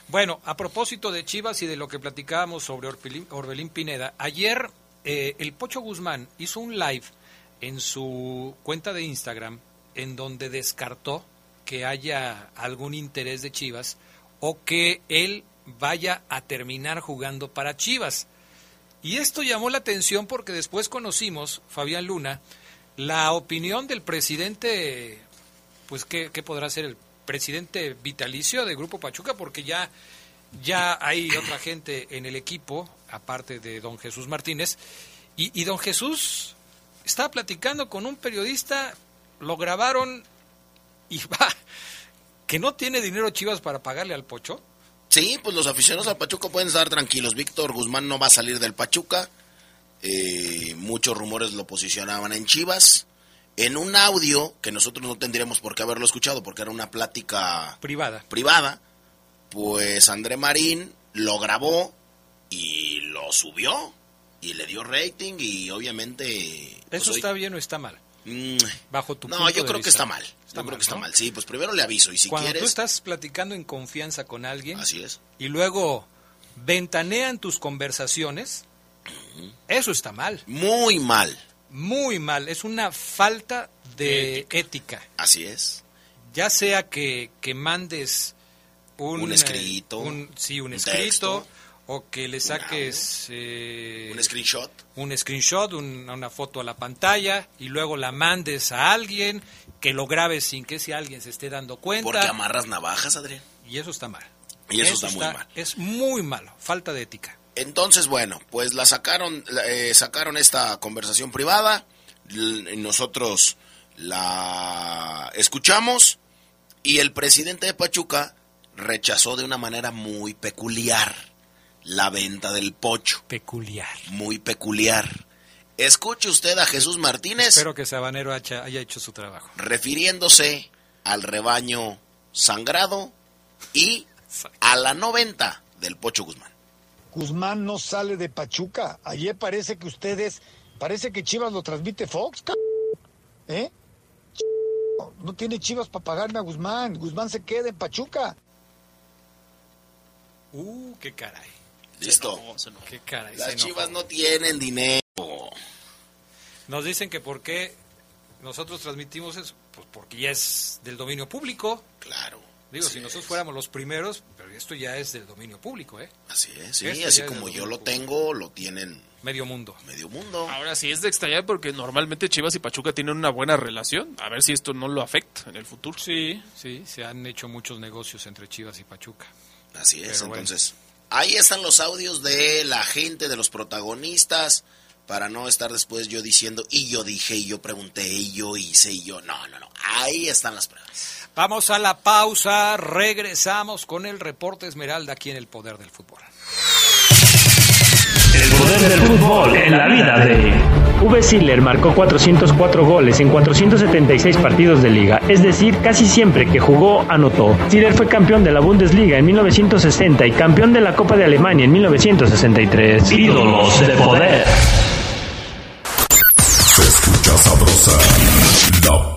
[SPEAKER 1] Bueno, a propósito de Chivas y de lo que platicábamos sobre Orbelín, Orbelín Pineda, ayer eh, el Pocho Guzmán hizo un live en su cuenta de Instagram en donde descartó que haya algún interés de Chivas o que él vaya a terminar jugando para Chivas. Y esto llamó la atención porque después conocimos, Fabián Luna, la opinión del presidente, pues ¿qué, qué podrá ser el presidente vitalicio de Grupo Pachuca? Porque ya, ya hay otra gente en el equipo, aparte de don Jesús Martínez, y, y don Jesús estaba platicando con un periodista, lo grabaron y va, que no tiene dinero Chivas para pagarle al Pocho.
[SPEAKER 7] Sí, pues los aficionados al Pachuca pueden estar tranquilos. Víctor Guzmán no va a salir del Pachuca. Eh, muchos rumores lo posicionaban en Chivas. En un audio que nosotros no tendríamos por qué haberlo escuchado porque era una plática
[SPEAKER 1] Privada.
[SPEAKER 7] privada, pues André Marín lo grabó y lo subió y le dio rating y obviamente... pues,
[SPEAKER 1] ¿Eso
[SPEAKER 7] hoy-
[SPEAKER 1] está bien o está mal?
[SPEAKER 7] Mm,
[SPEAKER 1] Bajo tu
[SPEAKER 7] no, yo creo que está mal.
[SPEAKER 1] Está
[SPEAKER 7] yo creo
[SPEAKER 1] mal,
[SPEAKER 7] que está
[SPEAKER 1] ¿no?
[SPEAKER 7] mal. Sí, pues primero le aviso y si
[SPEAKER 1] Cuando
[SPEAKER 7] quieres...
[SPEAKER 1] tú estás platicando en confianza con alguien
[SPEAKER 7] Así es.
[SPEAKER 1] y luego ventanean tus conversaciones, eso está mal.
[SPEAKER 7] Muy mal.
[SPEAKER 1] Muy mal. Es una falta de ética.
[SPEAKER 7] Así es.
[SPEAKER 1] Ya sea que, que mandes un,
[SPEAKER 7] Un
[SPEAKER 1] eh,
[SPEAKER 7] escrito,
[SPEAKER 1] un- sí, un,
[SPEAKER 7] un
[SPEAKER 1] escrito,
[SPEAKER 7] texto,
[SPEAKER 1] o que le saques eh,
[SPEAKER 7] Un screenshot.
[SPEAKER 1] un screenshot, un- una foto a la pantalla y luego la mandes a alguien, que lo grabes sin que ese alguien se esté dando cuenta.
[SPEAKER 7] Porque amarras navajas, Adrián.
[SPEAKER 1] Y eso está mal.
[SPEAKER 7] Y eso está muy mal.
[SPEAKER 1] Es muy malo, falta de ética.
[SPEAKER 7] Entonces, bueno, pues la sacaron, eh, sacaron esta conversación privada, nosotros la escuchamos y el presidente de Pachuca rechazó de una manera muy peculiar la venta del pocho.
[SPEAKER 1] Peculiar.
[SPEAKER 7] Muy peculiar. Escuche usted a Jesús Martínez
[SPEAKER 1] Espero que Sabanero haya, haya hecho su trabajo.
[SPEAKER 7] refiriéndose al rebaño sangrado y a la 90 del Pocho Guzmán.
[SPEAKER 16] Guzmán no sale de Pachuca. Ayer parece que ustedes, parece que Chivas lo transmite Fox, c- ¿eh? No tiene Chivas para pagarme a Guzmán. Guzmán se queda en Pachuca.
[SPEAKER 1] Uh, qué caray.
[SPEAKER 7] Listo.
[SPEAKER 1] Qué caray.
[SPEAKER 7] Las. Chivas no tienen dinero.
[SPEAKER 1] Nos dicen que por qué nosotros transmitimos eso, pues porque ya es del dominio público.
[SPEAKER 7] Claro.
[SPEAKER 1] Digo, si nosotros fuéramos los primeros, pero esto ya es del dominio público, ¿eh?
[SPEAKER 7] Así es, sí,
[SPEAKER 1] Esto
[SPEAKER 7] así como yo lo tengo, lo tienen
[SPEAKER 1] Medio mundo.
[SPEAKER 7] medio mundo.
[SPEAKER 6] Ahora sí es de extrañar porque normalmente Chivas y Pachuca tienen una buena relación. A ver si esto no lo afecta en el futuro.
[SPEAKER 1] Sí, sí, se han hecho muchos negocios entre Chivas y Pachuca.
[SPEAKER 7] Así es,
[SPEAKER 1] Pero bueno.
[SPEAKER 7] Ahí están los audios de la gente, de los protagonistas, para no estar después yo diciendo, y yo dije, y yo pregunté, y yo hice, y yo. No, no, no. Ahí están las pruebas.
[SPEAKER 1] Vamos a la pausa, regresamos con el reporte Esmeralda aquí en el Poder del Fútbol.
[SPEAKER 11] El poder del fútbol en la vida de... V. Siller marcó 404 goles en 476 partidos de liga, es decir, casi siempre que jugó anotó. Siller fue campeón de la Bundesliga en 1960 y campeón de la Copa de Alemania en 1963. Ídolos de poder.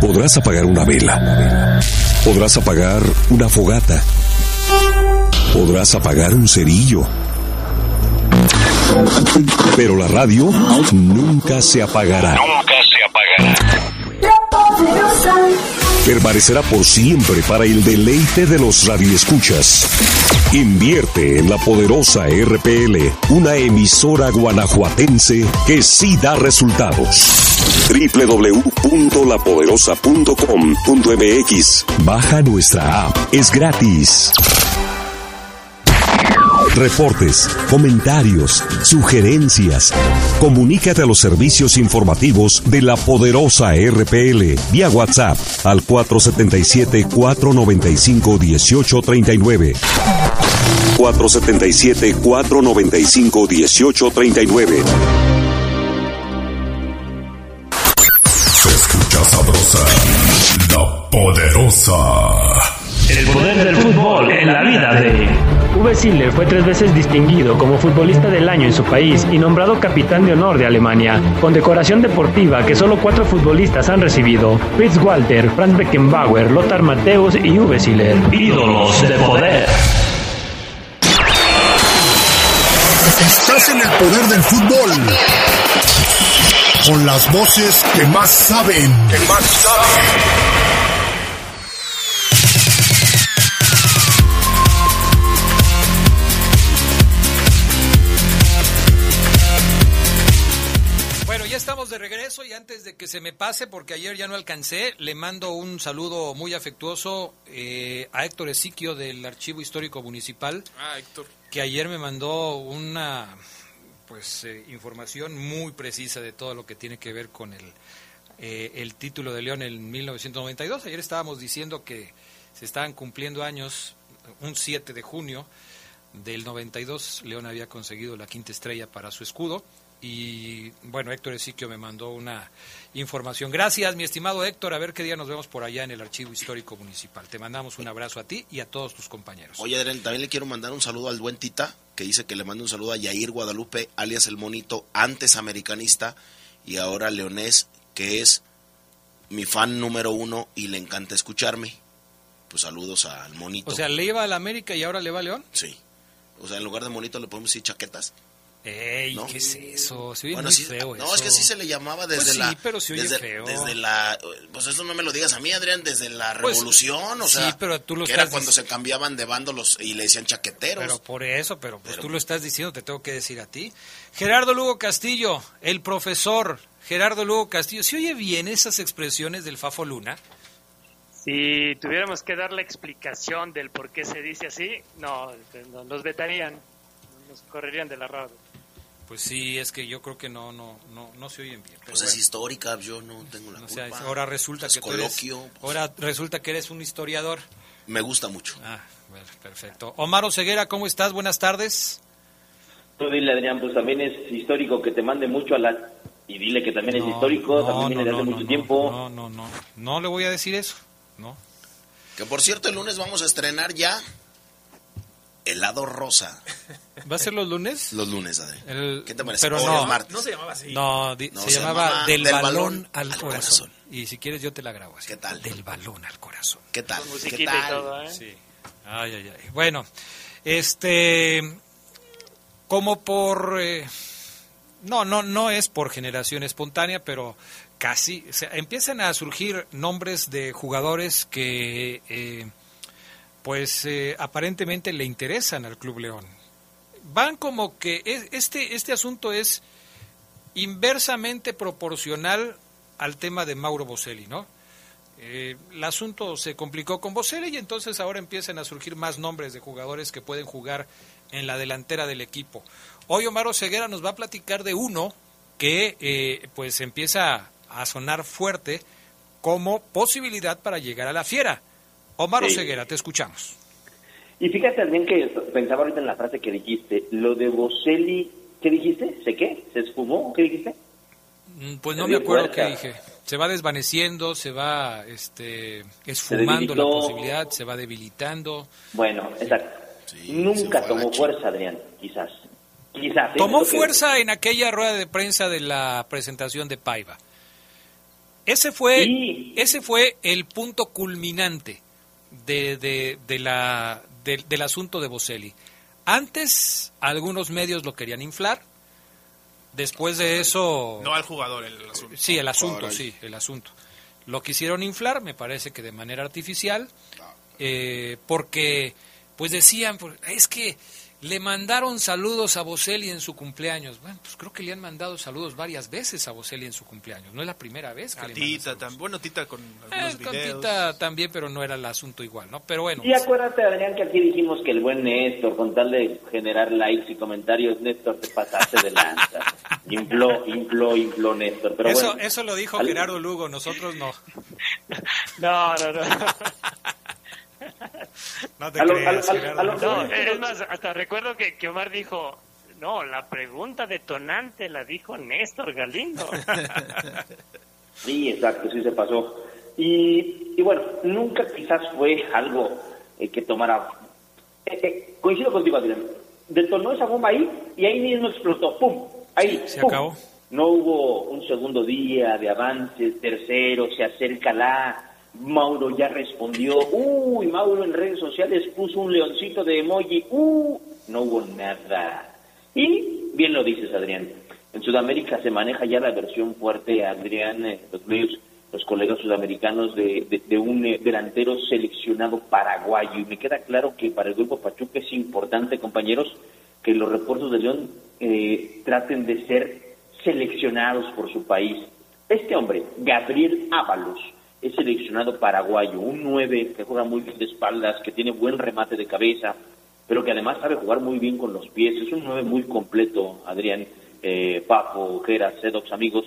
[SPEAKER 17] Podrás apagar una vela. Podrás apagar una fogata. Podrás apagar un cerillo. Pero la radio nunca se apagará.
[SPEAKER 15] Nunca se apagará.
[SPEAKER 17] Permanecerá por siempre para el deleite de los radioescuchas. Invierte en la poderosa RPL, una emisora guanajuatense que sí da resultados. www.lapoderosa.com.mx Baja nuestra app, es gratis. Reportes, comentarios, sugerencias. Comunícate a los servicios informativos de la poderosa RPL vía WhatsApp al 477-495-1839. 477-495-1839.
[SPEAKER 11] El poder del fútbol en la vida de... V. Siller fue tres veces distinguido como futbolista del año en su país y nombrado capitán de honor de Alemania, con decoración deportiva que solo cuatro futbolistas han recibido, Fritz Walter, Franz Beckenbauer, Lothar Matthäus y V. Siller. Ídolos de poder.
[SPEAKER 15] Estás en el poder del fútbol. Con las voces que más saben. Que más saben.
[SPEAKER 1] Y antes de que se me pase, porque ayer ya no alcancé, le mando un saludo muy afectuoso eh, a Héctor Esiquio del Archivo Histórico Municipal,
[SPEAKER 6] Ah, Héctor.
[SPEAKER 1] que ayer me mandó una pues eh, información muy precisa de todo lo que tiene que ver con el, eh, el título de León en 1992. Ayer estábamos diciendo que se estaban cumpliendo años, un 7 de junio del 92, León había conseguido la quinta estrella para su escudo. Y bueno, Héctor Esiquio me mandó una información. Gracias, mi estimado Héctor. A ver qué día nos vemos por allá en el Archivo Histórico Municipal. Te mandamos un abrazo a ti y a todos tus compañeros.
[SPEAKER 7] Oye, Adrián, también le quiero mandar un saludo al buen Tita, que dice que le manda un saludo a Yair Guadalupe, alias El Monito, antes americanista y ahora leonés, que es mi fan número uno y le encanta escucharme. Pues saludos al Monito.
[SPEAKER 1] O sea, le iba al América y ahora le va a León.
[SPEAKER 7] Sí. O sea, en lugar de Monito le podemos decir chaquetas.
[SPEAKER 1] Ey,
[SPEAKER 7] ¿No?
[SPEAKER 1] ¿qué es eso? Se oye
[SPEAKER 7] Bueno,
[SPEAKER 1] muy
[SPEAKER 7] sí,
[SPEAKER 1] feo
[SPEAKER 7] no,
[SPEAKER 1] eso.
[SPEAKER 7] es que sí se le llamaba desde
[SPEAKER 1] Pues sí,
[SPEAKER 7] la.
[SPEAKER 1] pero se oye
[SPEAKER 7] desde,
[SPEAKER 1] feo.
[SPEAKER 7] desde la. Pues eso no me lo digas a mí, Adrián, desde la
[SPEAKER 1] Pues,
[SPEAKER 7] revolución, o
[SPEAKER 1] sí,
[SPEAKER 7] sea.
[SPEAKER 1] pero tú lo
[SPEAKER 7] que era cuando se cambiaban de bando los, y le decían chaqueteros.
[SPEAKER 1] Pero por eso, pero pues tú lo estás diciendo, te tengo que decir a ti. Gerardo Lugo Castillo, el profesor Gerardo Lugo Castillo, ¿se oye bien esas expresiones del Fafo Luna?
[SPEAKER 18] Si tuviéramos que dar la explicación del por qué se dice así, no, no, nos vetarían, nos correrían de la radio.
[SPEAKER 1] Pues sí, es que yo creo que no, no, no, no se oyen bien. pero
[SPEAKER 7] pues es
[SPEAKER 1] bueno.
[SPEAKER 7] histórica, yo no tengo la
[SPEAKER 1] O sea,
[SPEAKER 7] culpa.
[SPEAKER 1] ahora resulta
[SPEAKER 7] Es
[SPEAKER 1] que tú eres,
[SPEAKER 7] coloquio,
[SPEAKER 1] ahora resulta que eres un historiador.
[SPEAKER 7] Me gusta mucho.
[SPEAKER 1] Ah, bueno, perfecto. Omar Oseguera, ¿cómo estás? Buenas tardes.
[SPEAKER 19] Tú dile, Adrián, pues también es histórico que te mande mucho a la... Y dile que también es histórico,
[SPEAKER 1] no,
[SPEAKER 19] también
[SPEAKER 1] no,
[SPEAKER 19] viene de hace
[SPEAKER 1] no,
[SPEAKER 19] mucho
[SPEAKER 1] no,
[SPEAKER 19] tiempo.
[SPEAKER 1] No, no, no. No le voy a decir eso. No.
[SPEAKER 7] Que por cierto, el lunes vamos a estrenar ya helado rosa.
[SPEAKER 1] ¿Va a ser los lunes?
[SPEAKER 7] Los lunes, Adrián.
[SPEAKER 1] El-
[SPEAKER 7] ¿Qué te parece?
[SPEAKER 1] Pero no.
[SPEAKER 7] martes.
[SPEAKER 6] No se llamaba así.
[SPEAKER 1] No, di-
[SPEAKER 7] No,
[SPEAKER 1] se,
[SPEAKER 7] se
[SPEAKER 1] llamaba,
[SPEAKER 7] llamaba
[SPEAKER 1] Del,
[SPEAKER 7] Del
[SPEAKER 1] balón,
[SPEAKER 7] balón
[SPEAKER 1] al,
[SPEAKER 7] al
[SPEAKER 1] corazón.
[SPEAKER 7] corazón.
[SPEAKER 1] Y si quieres yo te la grabo así.
[SPEAKER 7] ¿Qué tal?
[SPEAKER 1] Del balón al corazón.
[SPEAKER 7] ¿Qué tal?
[SPEAKER 18] Con
[SPEAKER 7] ¿Qué tal?
[SPEAKER 18] y todo, ¿eh?
[SPEAKER 1] Sí. Ay, ay, ay. Bueno, este, como por, eh, no, no, no es por generación espontánea, pero casi, o sea, empiezan a surgir nombres de jugadores que, eh, pues, eh, aparentemente le interesan al Club León. Van como que es- este, este asunto es inversamente proporcional al tema de Mauro Boselli, ¿no? Eh, el asunto se complicó con Boselli y entonces ahora empiezan a surgir más nombres de jugadores que pueden jugar en la delantera del equipo. Hoy Omar Ceguera nos va a platicar de uno que pues empieza a sonar fuerte como posibilidad para llegar a la fiera. Omar
[SPEAKER 19] Sí.
[SPEAKER 1] Te escuchamos.
[SPEAKER 19] Y fíjate también que pensaba ahorita en la frase que dijiste, lo de Boselli, ¿qué dijiste? ¿Se qué? ¿Se esfumó? ¿Qué dijiste?
[SPEAKER 1] Mm, Pues no me acuerdo
[SPEAKER 19] fuerza.
[SPEAKER 1] qué dije. Se va desvaneciendo, se va este, esfumando la posibilidad, se va debilitando.
[SPEAKER 19] Bueno, exacto. Nunca tomó fuerza, Adrián, quizás. Quizás. ¿eh?
[SPEAKER 1] Tomó fuerza en aquella rueda de prensa de la presentación de Paiva. Ese fue, ese fue el punto culminante de, de- de la, de- del asunto de Boselli. Antes algunos medios lo querían inflar. Después de eso...
[SPEAKER 6] No al jugador el asunto.
[SPEAKER 1] Sí, el asunto, sí, el asunto. Lo quisieron inflar, me parece que de manera artificial, eh, porque pues decían, pues, es que le mandaron saludos a Boselli en su cumpleaños. Bueno, pues creo que le han mandado saludos varias veces a Boselli en su cumpleaños. No es la primera vez que
[SPEAKER 6] A
[SPEAKER 1] le mandan
[SPEAKER 6] Tita también. Bueno, Tita con algunos
[SPEAKER 1] Eh, con
[SPEAKER 6] videos.
[SPEAKER 1] Tita también, pero no era el asunto igual, ¿no? Pero bueno,
[SPEAKER 19] Y acuérdate, Adrián, que aquí dijimos que el buen Néstor, con tal de generar likes y comentarios, Néstor, te pasaste de lanza. infló, infló, infló Néstor. Pero
[SPEAKER 1] eso,
[SPEAKER 19] bueno,
[SPEAKER 1] eso lo dijo Gerardo Lugo, nosotros no.
[SPEAKER 18] No, no, no.
[SPEAKER 1] No te
[SPEAKER 19] A lo-
[SPEAKER 1] creas,
[SPEAKER 19] a lo- a lo-
[SPEAKER 18] No, es más, hasta recuerdo que, que Omar dijo, no, la pregunta detonante la dijo Néstor Galindo.
[SPEAKER 19] Sí, exacto, sí se pasó. Y, y bueno, nunca quizás fue algo eh, que tomara... eh, eh, coincido contigo, Adrián. Detonó esa bomba ahí y ahí mismo explotó. ¡Pum! Ahí.
[SPEAKER 1] Se
[SPEAKER 19] ¡pum!
[SPEAKER 1] acabó.
[SPEAKER 19] No hubo un segundo día de avance, tercero, se acerca la... Mauro ya respondió. Uy, Mauro en redes sociales puso un leoncito de emoji. Uh, no hubo nada. Y bien lo dices, Adrián. En Sudamérica se maneja ya la versión fuerte, Adrián, eh, los medios, los colegas sudamericanos de, un eh, delantero seleccionado paraguayo. Y me queda claro que para el grupo Pachuca es importante, compañeros, que los refuerzos de León eh, traten de ser seleccionados por su país. Este hombre, Gabriel Ábalos, es seleccionado paraguayo, un 9 que juega muy bien de espaldas, que tiene buen remate de cabeza, pero que además sabe jugar muy bien con los pies. Es un 9 muy completo, Adrián, eh, Papo, Geras, Sedox, amigos.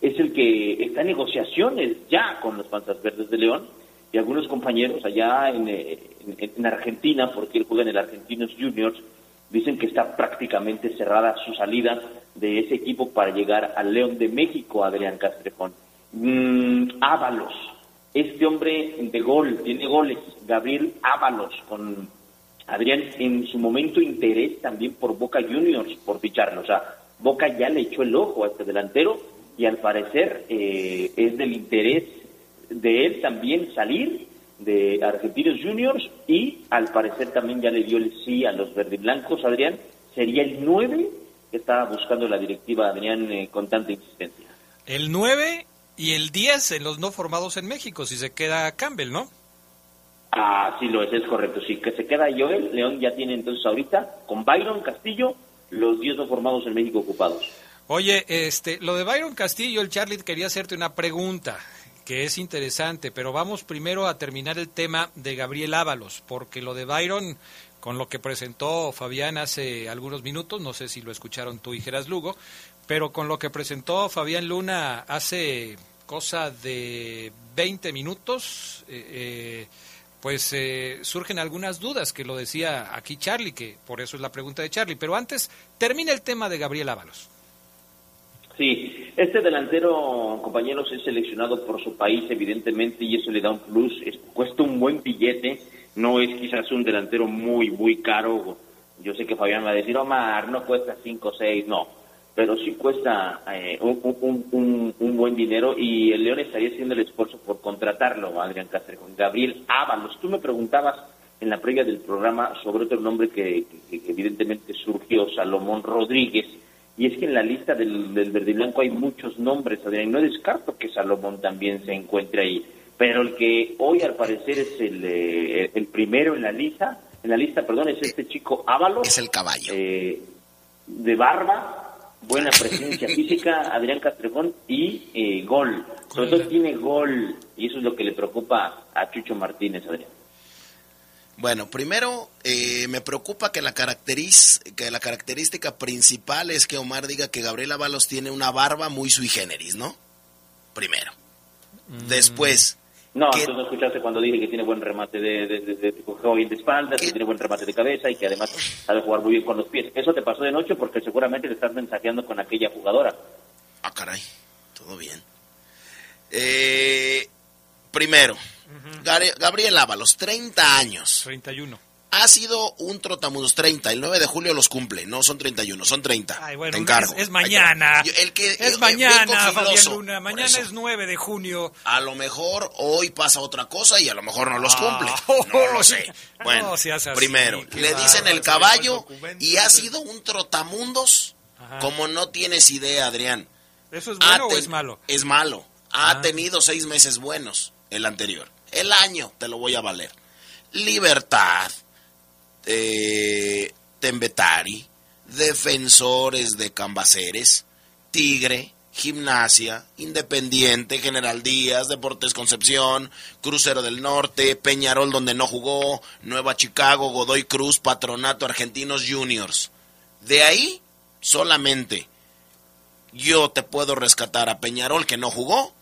[SPEAKER 19] Es el que está en negociaciones ya con los Panzas Verdes de León y algunos compañeros allá eh, en- en Argentina, porque él juega en el Argentinos Juniors, dicen que está prácticamente cerrada su salida de ese equipo para llegar al León de México, Adrián Castrejón. Mm, Ábalos, este hombre de gol, tiene goles, Gabriel Ábalos, con Adrián en su momento interés también por Boca Juniors, por ficharlo. O sea, Boca ya le echó el ojo a este delantero y al parecer eh, es del interés de él también salir de Argentinos Juniors y al parecer también ya le dio el sí a los verdiblancos, Adrián. Sería el 9 que está buscando la directiva Adrián eh, con tanta insistencia.
[SPEAKER 1] El 9 y el 10 en los no formados en México, si se queda Campbell, ¿no?
[SPEAKER 19] Ah, sí lo es, es correcto. Sí, que se queda Joel, León ya tiene entonces ahorita con Byron Castillo los 10 no formados en México ocupados.
[SPEAKER 1] Oye, este, lo de Byron Castillo, el Charlie quería hacerte una pregunta que es interesante, pero vamos primero a terminar el tema de Gabriel Ábalos, porque lo de Byron, con lo que presentó Fabián hace algunos minutos, no sé si lo escucharon tú y Geras Lugo, pero con lo que presentó Fabián Luna hace cosa de 20 minutos, eh, eh, pues eh, surgen algunas dudas, que lo decía aquí Charlie, que por eso es la pregunta de Charlie. Pero antes, termina el tema de Gabriel Ábalos.
[SPEAKER 19] Sí, este delantero, compañeros, es seleccionado por su país, evidentemente, y eso le da un plus. cuesta un buen billete, no es quizás un delantero muy, muy caro. Yo sé que Fabián va a decir, Omar, no cuesta 5 o 6, no, pero sí cuesta eh, un, buen dinero y el León estaría haciendo el esfuerzo por contratarlo, Adrián Cáceres, Gabriel Ábalos. Tú me preguntabas en la previa del programa sobre otro nombre que evidentemente surgió, Salomón Rodríguez y es que en la lista del, del verde blanco hay muchos nombres, Adrián, no descarto que Salomón también se encuentre ahí, pero el que hoy al parecer es el, eh, el primero en la lista, en la lista, perdón, es este chico Ábalos.
[SPEAKER 7] Es el caballo.
[SPEAKER 19] Eh, de barba, buena presencia física, Adrián Castrejón y eh, gol. Sobre todo tiene gol y eso es lo que le preocupa a Chucho Martínez, Adrián.
[SPEAKER 7] Bueno, primero eh, me preocupa que la, que la característica principal es que Omar diga que Gabriel Avalos tiene una barba muy sui generis, ¿no? Primero. Mm. Después.
[SPEAKER 19] No, tú no escuchaste cuando dije que tiene buen remate de, de, de, de, espaldas, que tiene buen remate de cabeza y que además sabe jugar muy bien con los pies. Eso te pasó de noche porque seguramente le estás mensajeando con aquella jugadora.
[SPEAKER 7] Ah, caray. Todo bien. Eh, primero, Gabriel Ábalos, 30 años.
[SPEAKER 1] 31.
[SPEAKER 7] Ha sido un trotamundos 30. El 9 de julio los cumple. No son 31, son 30.
[SPEAKER 1] Ay, bueno, Es, mañana. El que, es mañana, Fabián Luna. Mañana es 9 de junio.
[SPEAKER 7] A lo mejor hoy pasa otra cosa y a lo mejor no los ah. cumple. no lo sé. Bueno, primero, le dicen el caballo y ha sido un trotamundos como no tienes idea, Adrián.
[SPEAKER 1] ¿Eso es bueno o es malo?
[SPEAKER 7] Es malo. Ha ah. tenido seis meses buenos el anterior. El año te lo voy a valer. Libertad, eh, Tembetari, Defensores de Cambaceres, Tigre, Gimnasia, Independiente, General Díaz, Deportes Concepción, Crucero del Norte, Peñarol donde no jugó, Nueva Chicago, Godoy Cruz, Patronato Argentinos Juniors. De ahí solamente yo te puedo rescatar a Peñarol que no jugó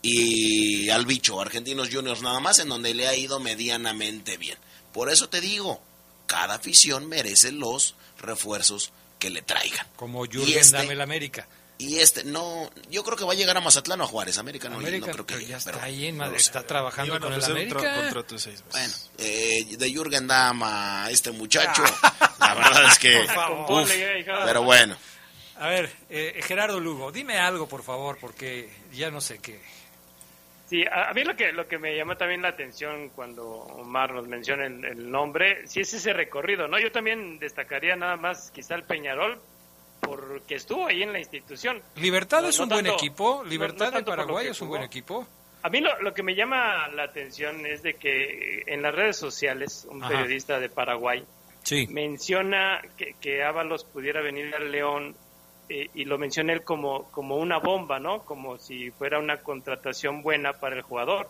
[SPEAKER 7] y al bicho, Argentinos Juniors nada más, en donde le ha ido medianamente bien. Por eso te digo, cada afición merece los refuerzos que le traigan.
[SPEAKER 1] Como Jürgen este, Dame América.
[SPEAKER 7] Y este, no, yo creo que va a llegar a Mazatlán o a Juárez. América no,
[SPEAKER 1] América,
[SPEAKER 7] no creo que
[SPEAKER 1] ya está ahí, en está trabajando con el América.
[SPEAKER 7] Bueno, eh, de Jürgen Dama, este muchacho, la verdad es que, pero bueno.
[SPEAKER 1] A ver, eh, Gerardo Lugo, dime algo, por favor, porque ya no sé qué.
[SPEAKER 18] Sí, a, mí lo que, lo que me llama también la atención cuando Omar nos menciona el, nombre, sí es ese recorrido, ¿no? Yo también destacaría nada más quizá el Peñarol, porque estuvo ahí en la institución.
[SPEAKER 1] Libertad es un buen equipo, Libertad de Paraguay es un buen equipo.
[SPEAKER 18] A mí lo, lo, que me llama la atención es de que en las redes sociales un periodista de Paraguay menciona que, que Ábalos pudiera venir al León eh, y lo menciona él como, como una bomba, ¿no? Como si fuera una contratación buena para el jugador.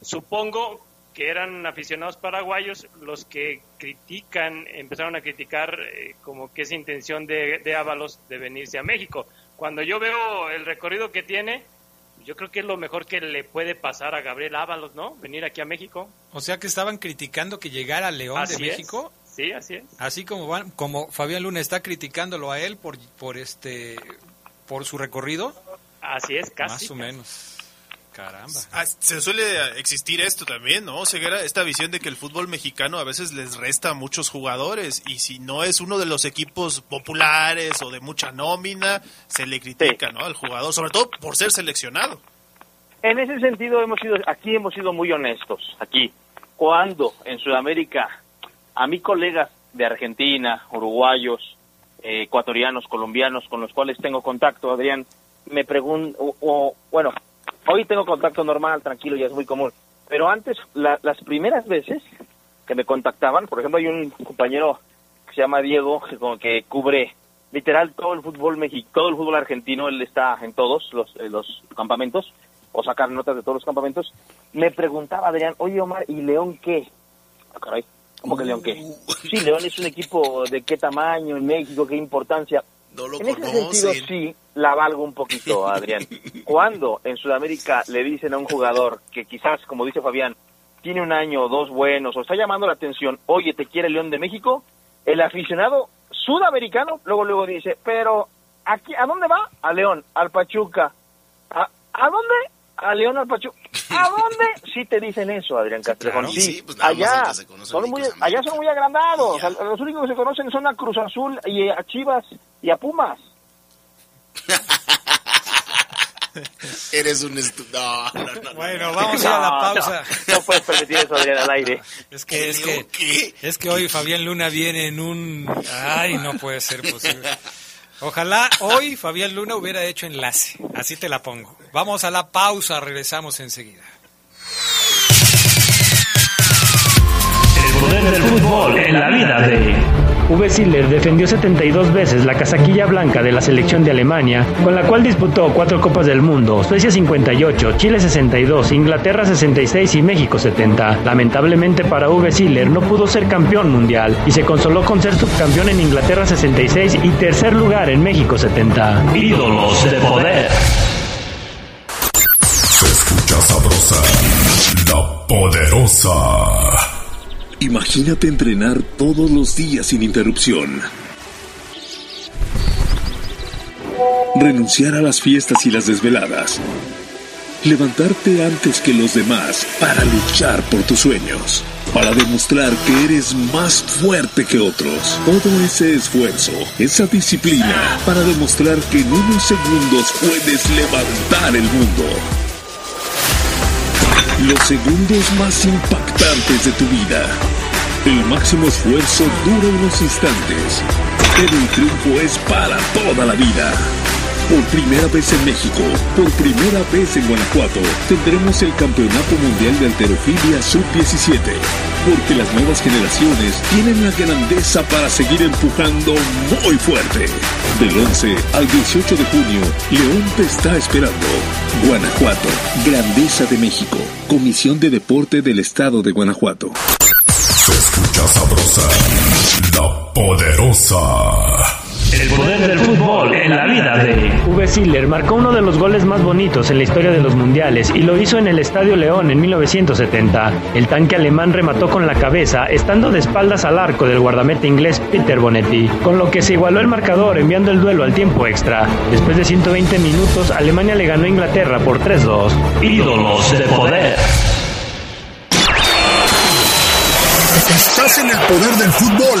[SPEAKER 18] Supongo que eran aficionados paraguayos los que critican, empezaron a criticar eh, como que esa intención de, de Ábalos de venirse a México. Cuando yo veo el recorrido que tiene, yo creo que es lo mejor que le puede pasar a Gabriel Ábalos, ¿no? Venir aquí a México.
[SPEAKER 1] O sea que estaban criticando que llegara León de México.
[SPEAKER 18] Sí, así es.
[SPEAKER 1] Así como van, como Fabián Luna está criticándolo a él por por este por su recorrido.
[SPEAKER 18] Así es, casi.
[SPEAKER 1] Más o menos. Caramba.
[SPEAKER 6] Ah, se suele existir esto también, ¿no? Ceguera, esta visión de que el fútbol mexicano a veces les resta a muchos jugadores y si no es uno de los equipos populares o de mucha nómina, se le critica, ¿no? Al jugador, sobre todo por ser seleccionado.
[SPEAKER 19] En ese sentido hemos sido, aquí hemos sido muy honestos, aquí. Cuando en Sudamérica a mis colegas de Argentina, uruguayos, eh, ecuatorianos, colombianos con los cuales tengo contacto, Adrián, me pregunto, o, bueno, hoy tengo contacto normal, tranquilo, ya es muy común, pero antes, las primeras veces que me contactaban, por ejemplo, hay un compañero que se llama Diego, que, que cubre literal todo el fútbol mexicano, todo el fútbol argentino, él está en todos los, eh, los campamentos, o sacar notas de todos los campamentos, me preguntaba Adrián, oye Omar, ¿y León qué? Ah, caray, ¿cómo que León qué? Uh. Sí, León es un equipo de qué tamaño en México, qué importancia. en ese sentido sí, la valgo un poquito, Adrián. Cuando en Sudamérica le dicen a un jugador que quizás, como dice Fabián, tiene un año o dos buenos, o está llamando la atención, oye, ¿te quiere León de México? El aficionado sudamericano luego luego dice, pero aquí, ¿a dónde va? A León, al Pachuca. ¿A, ¿a dónde? A León al Pachuca. ¿A dónde? Sí te dicen eso, Adrián Castrejón. sí, pues allá, son muy, allá son muy agrandados. Los únicos que se conocen son a Cruz Azul y a Chivas y a Pumas.
[SPEAKER 7] Eres un
[SPEAKER 1] no, Bueno, vamos a, la pausa.
[SPEAKER 19] No, puedes permitir eso, Adrián, al aire.
[SPEAKER 1] Es que, es que, es que hoy Fabián Luna viene en un... Ay, no puede ser posible. Ojalá hoy Fabián Luna hubiera hecho enlace. Así te la pongo. Vamos a la pausa, regresamos enseguida.
[SPEAKER 11] El poder del fútbol en la vida de... V. Siller defendió 72 veces la casaquilla blanca de la selección de Alemania, con la cual disputó cuatro Copas del Mundo, Suecia 58, Chile 62, Inglaterra 66 y México 70. Lamentablemente para V. Siller no pudo ser campeón mundial y se consoló con ser subcampeón en Inglaterra 66 y tercer lugar en México 70. Ídolos de poder.
[SPEAKER 12] Se escucha sabrosa, la poderosa.
[SPEAKER 13] Imagínate entrenar todos los días sin interrupción. Renunciar a las fiestas y las desveladas. Levantarte antes que los demás para luchar por tus sueños. Para demostrar que eres más fuerte que otros. Todo ese esfuerzo, esa disciplina, para demostrar que en unos segundos puedes levantar el mundo. Los segundos más impactantes de tu vida. El máximo esfuerzo dura unos instantes, pero el triunfo es para toda la vida. Por primera vez en México, por primera vez en Guanajuato, tendremos el Campeonato Mundial de Alterofilia Sub-17. Porque las nuevas generaciones tienen la grandeza para seguir empujando muy fuerte. Del 11 al 18 de junio, León te está esperando. Guanajuato, Grandeza de México, Comisión de Deporte del Estado de Guanajuato.
[SPEAKER 12] Se escucha sabrosa, la poderosa.
[SPEAKER 11] El poder del fútbol en la vida de V. Siller marcó uno de los goles más bonitos en la historia de los mundiales y lo hizo en el Estadio León en 1970. El tanque alemán remató con la cabeza, estando de espaldas al arco del guardameta inglés Peter Bonetti, con lo que se igualó el marcador enviando el duelo al tiempo extra. Después de 120 minutos, Alemania le ganó a Inglaterra por 3-2. Ídolos de poder.
[SPEAKER 12] Estás en el poder del fútbol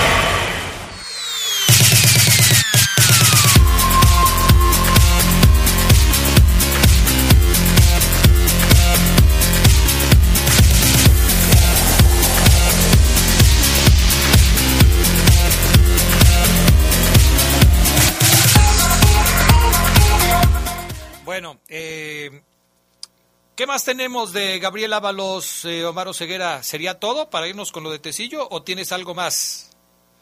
[SPEAKER 1] ¿Qué más tenemos de Gabriel Ábalos, eh, Omar Oseguera? ¿Sería todo para irnos con lo de Tecillo o tienes algo más?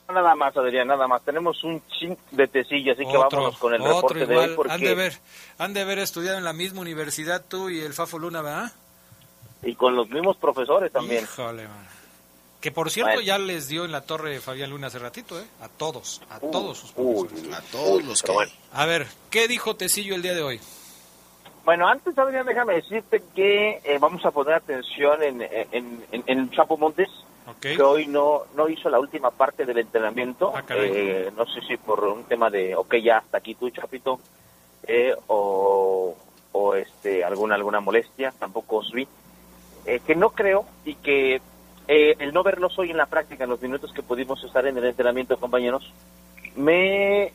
[SPEAKER 19] Nada más, Adrián, nada más. Tenemos un ching de Tecillo, así que vámonos con el reporte de hoy.
[SPEAKER 1] Han, de ver, han de haber estudiado en la misma universidad tú y el Fafo Luna, ¿verdad?
[SPEAKER 19] Y con los mismos profesores también.
[SPEAKER 1] Híjole, Que por cierto ya les dio en la torre Fabián Luna hace ratito, ¿eh? A todos, a todos sus profesores.
[SPEAKER 7] a todos los que...
[SPEAKER 1] A ver, ¿qué dijo Tecillo el día de hoy?
[SPEAKER 19] Bueno, antes, Adrián, déjame decirte que eh, vamos a poner atención en, en, en, Chapo Montes, que hoy no, no hizo la última parte del entrenamiento. Ah, eh, no sé si por un tema de, ok, ya hasta aquí tú, Chapito, eh, o, o este, alguna, alguna molestia, tampoco os vi. que no creo y que el no verlos hoy en la práctica, en los minutos que pudimos estar en el entrenamiento, compañeros, me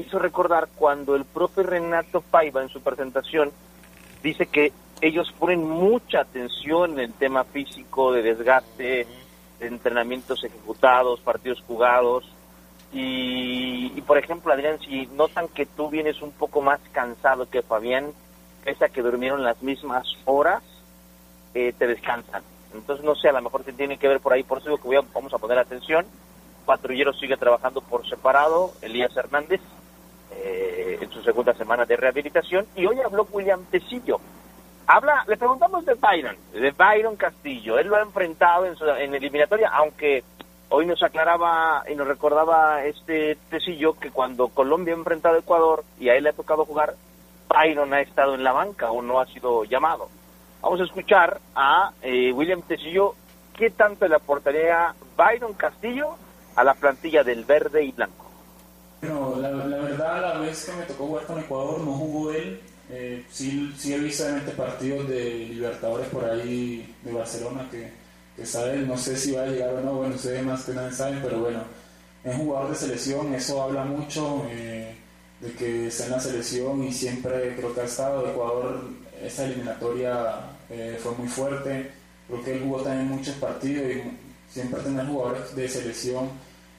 [SPEAKER 19] hizo recordar cuando el profe Renato Paiva en su presentación dice que ellos ponen mucha atención en el tema físico, de desgaste, de entrenamientos ejecutados, partidos jugados. Y, por ejemplo, Adrián, si notan que tú vienes un poco más cansado que Fabián, pese a que durmieron las mismas horas, eh, te descansan. Entonces, no sé, a lo mejor te tiene que ver por ahí, por eso digo que voy a, vamos a poner atención. Patrullero sigue trabajando por separado, Elías Hernández, eh, en su segunda semana de rehabilitación, y hoy habló William Tecillo. Habla, le preguntamos de Byron, de Byron Castillo. Él lo ha enfrentado en, su, eliminatoria, aunque hoy nos aclaraba y nos recordaba este Tecillo que cuando Colombia ha enfrentado a Ecuador y a él le ha tocado jugar, Byron ha estado en la banca o no ha sido llamado. Vamos a escuchar a eh, William Tecillo qué tanto le aportaría Byron Castillo a la plantilla del verde y blanco.
[SPEAKER 20] Bueno, la, verdad, la vez que me tocó jugar con Ecuador no jugó él. Eh, sí, sí he visto partidos de Libertadores por ahí de Barcelona que, que saben, no sé si va a llegar o no, bueno, ustedes más que nadie saben, pero bueno, es jugador de selección, eso habla mucho eh, de que está en la selección y siempre creo que ha estado. Ecuador, esta eliminatoria eh, fue muy fuerte, creo que él jugó también muchos partidos y siempre tener jugadores de selección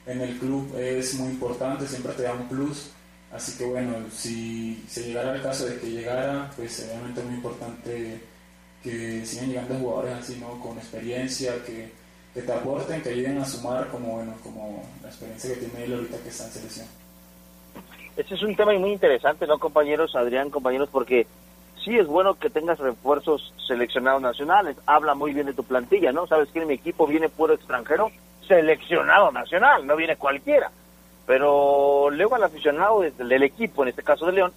[SPEAKER 20] en el club es muy importante, siempre te da un plus. Así que bueno, si se llegara el caso de que llegara, pues obviamente es muy importante que sigan llegando jugadores así, ¿no? Con experiencia, que, que te aporten, que ayuden a sumar como, bueno, como la experiencia que tiene él ahorita que está en selección.
[SPEAKER 19] Este es un tema muy interesante, ¿no, compañeros? Adrián, compañeros, porque sí es bueno que tengas refuerzos seleccionados nacionales. Habla muy bien de tu plantilla, ¿no? Sabes que en mi equipo viene puro extranjero seleccionado nacional, no viene cualquiera. Pero luego al aficionado del equipo, en este caso de León,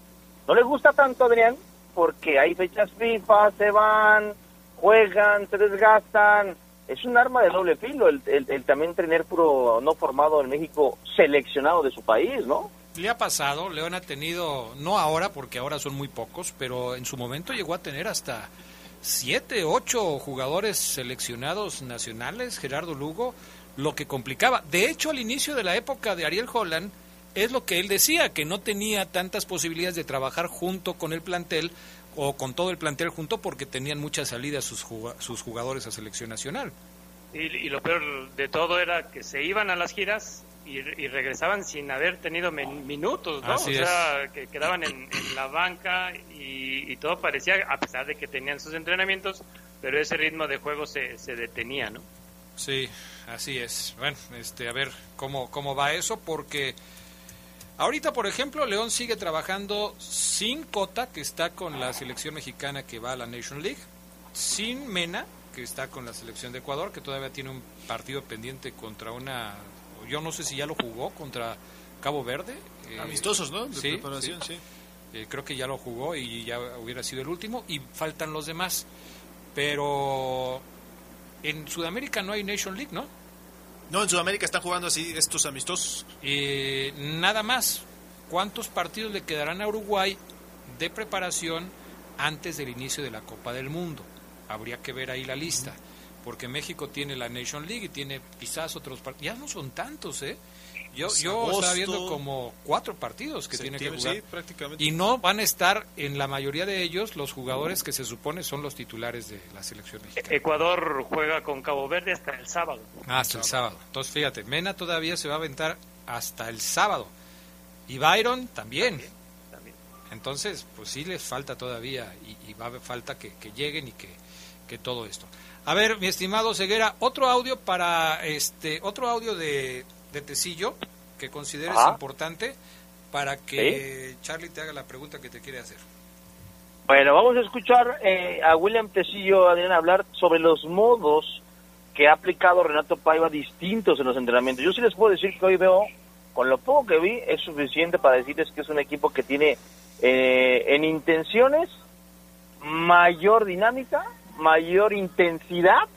[SPEAKER 19] no le gusta tanto, Adrián, porque hay fechas FIFA, se van, juegan, se desgastan. Es un arma de doble filo el, el también tener puro no formado en México seleccionado de su país, ¿no?
[SPEAKER 1] Le ha pasado, León ha tenido, no ahora porque ahora son muy pocos, pero en su momento llegó a tener hasta siete, ocho jugadores seleccionados nacionales, Gerardo Lugo, lo que complicaba. De hecho, al inicio de la época de Ariel Holland, es lo que él decía, que no tenía tantas posibilidades de trabajar junto con el plantel o con todo el plantel junto porque tenían muchas salidas sus, sus jugadores a selección nacional.
[SPEAKER 18] Y, lo peor de todo era que se iban a las giras y, regresaban sin haber tenido minutos, ¿no? o sea, que quedaban en, la banca y, y, todo parecía, a pesar de que tenían sus entrenamientos, pero ese ritmo de juego se, se detenía, ¿no?
[SPEAKER 1] Sí, así es. Bueno, este, a ver cómo, cómo va eso, porque ahorita, por ejemplo, León sigue trabajando sin Cota, que está con la selección mexicana que va a la Nation League, sin Mena, que está con la selección de Ecuador, que todavía tiene un partido pendiente contra una, yo no sé si ya lo jugó contra Cabo Verde.
[SPEAKER 21] Eh, Amistosos, ¿no?
[SPEAKER 1] De preparación, sí. Eh, creo que ya lo jugó y ya hubiera sido el último, y faltan los demás. Pero en Sudamérica no hay Nation League, ¿no?
[SPEAKER 21] No, en Sudamérica están jugando así estos amistosos.
[SPEAKER 1] Eh, nada más. ¿Cuántos partidos le quedarán a Uruguay de preparación antes del inicio de la Copa del Mundo? Habría que ver ahí la lista. Porque México tiene la Nation League y tiene quizás otros partidos. Ya no son tantos, ¿eh? Yo, yo estaba viendo como cuatro partidos que tiene que jugar. Y no van a estar en la mayoría de ellos los jugadores que se supone son los titulares de la selección mexicana.
[SPEAKER 18] Ecuador juega con Cabo Verde hasta el sábado.
[SPEAKER 1] Ah, hasta el sábado. Entonces, fíjate, Mena todavía se va a aventar hasta el sábado. Y Byron también. Entonces, pues sí les falta todavía y, va a falta que, lleguen y que, que todo esto. A ver, mi estimado Ceguera, otro audio para este, otro audio de de Tecillo que consideres importante para que Charlie te haga la pregunta que te quiere hacer.
[SPEAKER 19] Bueno, vamos a escuchar eh, a William Tecillo, Adrián, hablar sobre los modos que ha aplicado Renato Paiva distintos en los entrenamientos. Yo sí les puedo decir que hoy veo, con lo poco que vi, es suficiente para decirles que es un equipo que tiene eh, en intenciones mayor dinámica, mayor intensidad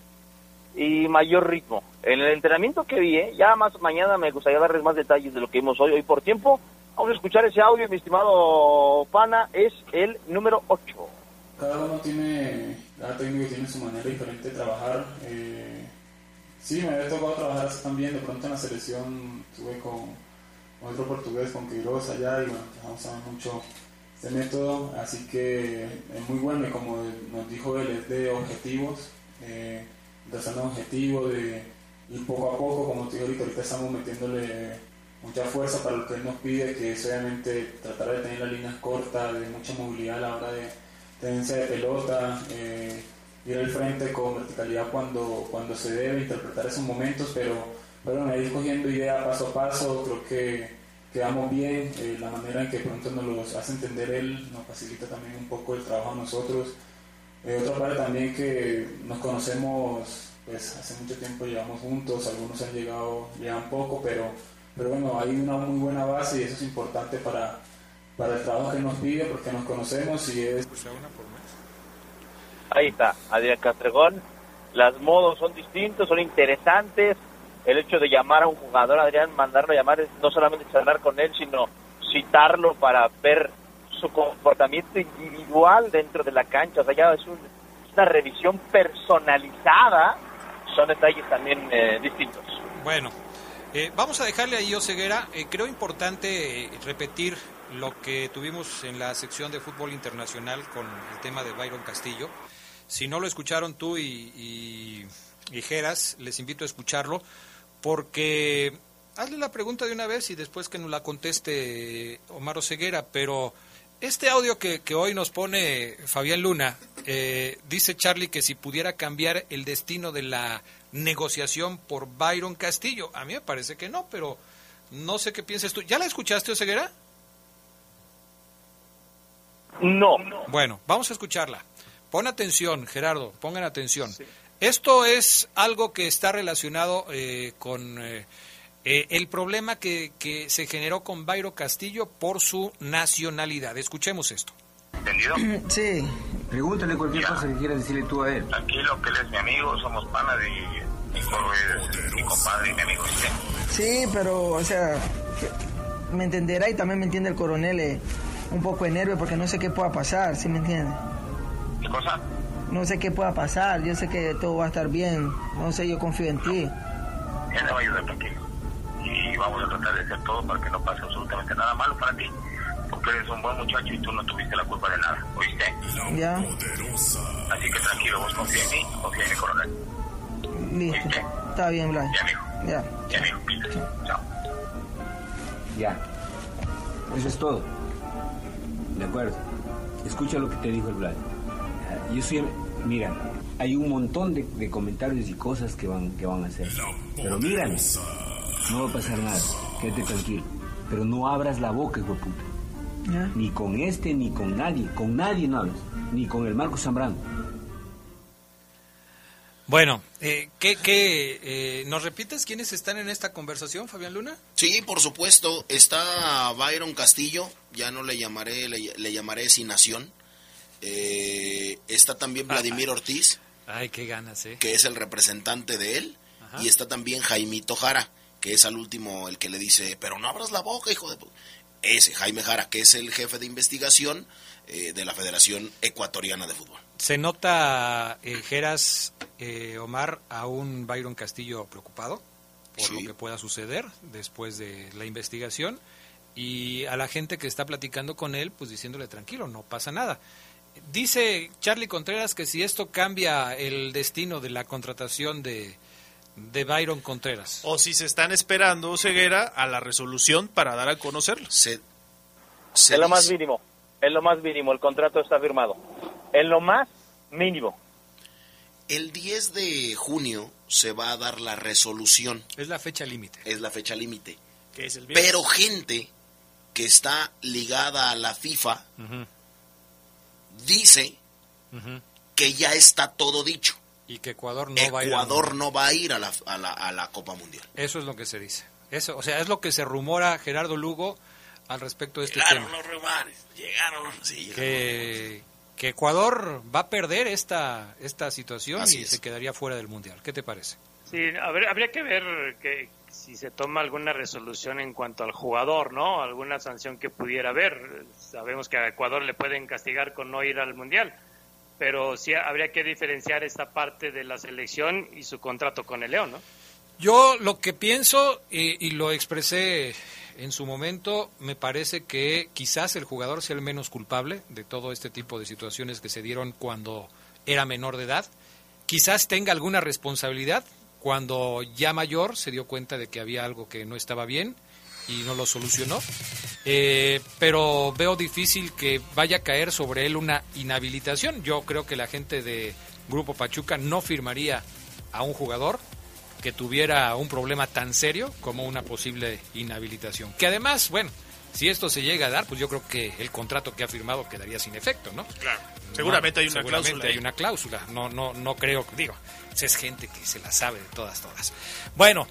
[SPEAKER 19] y mayor ritmo. En el entrenamiento que vi, ¿eh? ya más mañana me gustaría darles más detalles de lo que vimos hoy. Hoy por tiempo, vamos a escuchar ese audio, mi estimado Pana, es el número 8.
[SPEAKER 20] Cada uno tiene, cada técnico tiene su manera diferente de trabajar. Eh, sí, me había tocado trabajar así también, de pronto en la selección estuve con, otro portugués, con Queiroz allá, y bueno, a ver mucho este método, así que es muy bueno y como nos dijo él, es de objetivos, eh, de hacer un objetivo, de ir poco a poco, como te digo ahorita, ahorita estamos metiéndole mucha fuerza para lo que él nos pide, que es obviamente tratar de tener las líneas cortas, de mucha movilidad a la hora de tenencia de pelota, eh, ir al frente con verticalidad cuando, cuando se debe, interpretar esos momentos, pero, pero bueno, ir cogiendo idea paso a paso, creo que quedamos bien, eh, la manera en que pronto nos los hace entender él nos facilita también un poco el trabajo a nosotros. Eh, otra parte también que nos conocemos pues hace mucho tiempo llevamos juntos, algunos han llegado, llevan poco, pero, pero bueno, hay una muy buena base y eso es importante para, para el trabajo que nos pide porque nos conocemos y es...
[SPEAKER 19] Ahí está, Adrián Castregón. Las modos son distintos, son interesantes. El hecho de llamar a un jugador, Adrián, mandarlo a llamar, no solamente charlar con él, sino citarlo para ver su comportamiento individual dentro de la cancha. O sea, ya es una revisión personalizada. Son detalles también eh, distintos.
[SPEAKER 1] Bueno, eh, vamos a dejarle ahí, Oseguera. Eh, creo importante repetir lo que tuvimos en la sección de fútbol internacional con el tema de Byron Castillo. Si no lo escucharon tú y, y, Geras, les invito a escucharlo, porque hazle la pregunta de una vez y después que nos la conteste Omar Oseguera, pero este audio que, que hoy nos pone Fabián Luna, eh, dice Charlie que si pudiera cambiar el destino de la negociación por Byron Castillo, a mí me parece que no, pero no sé qué piensas tú. ¿Ya la escuchaste, Oseguera?
[SPEAKER 19] No.
[SPEAKER 1] Bueno, vamos a escucharla. Pon atención, Gerardo, pongan atención. Esto es algo que está relacionado eh, con eh, eh, el problema que, que, se generó con Bayro Castillo por su nacionalidad. Escuchemos esto.
[SPEAKER 8] ¿Entendido?
[SPEAKER 9] Sí.
[SPEAKER 10] Pregúntale cualquier cosa que quieras decirle tú a él.
[SPEAKER 8] Tranquilo, que él es mi amigo, somos panas y mi coro es mi compadre y mi amigo.
[SPEAKER 9] ¿sí? pero, o sea, me entenderá y también me entiende el coronel un poco de nervio porque no sé qué pueda pasar, ¿sí me entiende?
[SPEAKER 8] ¿Qué cosa?
[SPEAKER 9] No sé qué pueda pasar, yo sé que todo va a estar bien, no sé, yo confío en ti.
[SPEAKER 8] Él te va a ayudar tranquilo. Y vamos a tratar de hacer todo para que no pase absolutamente nada malo para ti. Porque eres un buen muchacho y tú no tuviste la culpa de nada, ¿oíste?
[SPEAKER 9] Ya.
[SPEAKER 8] Así que tranquilo, vos confía en mí, confía en mi coronel.
[SPEAKER 9] Listo.
[SPEAKER 8] ¿Oíste?
[SPEAKER 9] Está bien, Blas.
[SPEAKER 8] Ya, amigo.
[SPEAKER 9] Ya.
[SPEAKER 8] Ya, amigo. Chao.
[SPEAKER 10] Ya. Eso es todo. De acuerdo. Escucha lo que te dijo el Vlad. Yo soy, mira, hay un montón de, de, comentarios y cosas que van, que van a hacer. Pero mira, no va a pasar nada. Quédate tranquilo. Pero no abras la boca, hijo de puta.
[SPEAKER 9] ¿Ya?
[SPEAKER 10] Ni con este, ni con nadie. Con nadie no hablas. Ni con el Marco Zambrano.
[SPEAKER 1] Bueno, eh, ¿qué, qué, eh, ¿nos repites quiénes están en esta conversación, Fabián Luna?
[SPEAKER 7] Sí, por supuesto. Está Byron Castillo, ya no le llamaré, le, le llamaré Sinación. Eh, está también Vladimir Ortiz.
[SPEAKER 1] Ay, qué ganas, ¿eh?
[SPEAKER 7] Que es el representante de él. Ajá. Y está también Jaimito Jara, que es al último el que le dice, pero no abras la boca, hijo de... Ese, Jaime Jara, que es el jefe de investigación eh, de la Federación Ecuatoriana de Fútbol.
[SPEAKER 1] ¿Se nota, eh, Geras, eh, Omar, a un Byron Castillo preocupado por sí. lo que pueda suceder después de la investigación? Y a la gente que está platicando con él, pues diciéndole tranquilo, no pasa nada. Dice Charlie Contreras que si esto cambia el destino de la contratación de, de Byron Contreras.
[SPEAKER 21] O si se están esperando, Ceguera, a la resolución para dar a conocerlo.
[SPEAKER 7] Se,
[SPEAKER 19] se es lo más mínimo, es lo más mínimo, el contrato está firmado. Es lo más mínimo.
[SPEAKER 7] El 10 de junio se va a dar la resolución.
[SPEAKER 1] Es la fecha límite.
[SPEAKER 7] Es la fecha límite. Pero gente que está ligada a la FIFA uh -huh. Dice uh -huh. que ya está todo dicho.
[SPEAKER 1] Y que Ecuador no
[SPEAKER 7] Ecuador
[SPEAKER 1] va a ir.
[SPEAKER 7] Ecuador no va a ir a la, a, la, a la, Copa Mundial.
[SPEAKER 1] Eso es lo que se dice. Eso, o sea, es lo que se rumora Gerardo Lugo al respecto de este
[SPEAKER 7] llegaron
[SPEAKER 1] tema.
[SPEAKER 7] Los rumores, llegaron, sí, llegaron
[SPEAKER 1] que, que, Ecuador va a perder esta, esta situación
[SPEAKER 7] Así
[SPEAKER 1] y
[SPEAKER 7] es.
[SPEAKER 1] se quedaría fuera del Mundial. ¿Qué te parece?
[SPEAKER 18] Sí, habría, habría que ver que si se toma alguna resolución en cuanto al jugador, ¿no? Alguna sanción que pudiera haber. Sabemos que a Ecuador le pueden castigar con no ir al Mundial, pero sí habría que diferenciar esta parte de la selección y su contrato con el León, ¿no?
[SPEAKER 1] Yo lo que pienso, y, y lo expresé en su momento me parece que quizás el jugador sea el menos culpable de todo este tipo de situaciones que se dieron cuando era menor de edad. Quizás tenga alguna responsabilidad cuando ya mayor se dio cuenta de que había algo que no estaba bien y no lo solucionó. Eh, pero veo difícil que vaya a caer sobre él una inhabilitación. Yo creo que la gente de Grupo Pachuca no firmaría a un jugador que tuviera un problema tan serio como una posible inhabilitación. Que además, bueno, si esto se llega a dar, pues yo creo que el contrato que ha firmado quedaría sin efecto, ¿no?
[SPEAKER 21] Claro. Seguramente hay una
[SPEAKER 1] seguramente
[SPEAKER 21] cláusula.
[SPEAKER 1] hay una cláusula. No, no, no creo, digo, es gente que se la sabe de todas, todas. Bueno,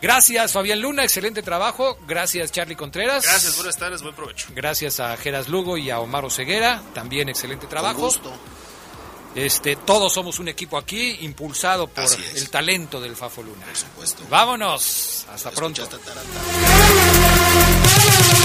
[SPEAKER 1] gracias Fabián Luna, excelente trabajo. Gracias Charlie Contreras.
[SPEAKER 21] Gracias, buenas tardes, buen provecho.
[SPEAKER 1] Gracias a Geras Lugo y a Omar Ceguera, también excelente trabajo.
[SPEAKER 7] gusto.
[SPEAKER 1] Este, todos somos un equipo aquí, impulsado por el talento del Fafo Luna.
[SPEAKER 7] Por supuesto.
[SPEAKER 1] Vámonos, hasta pronto.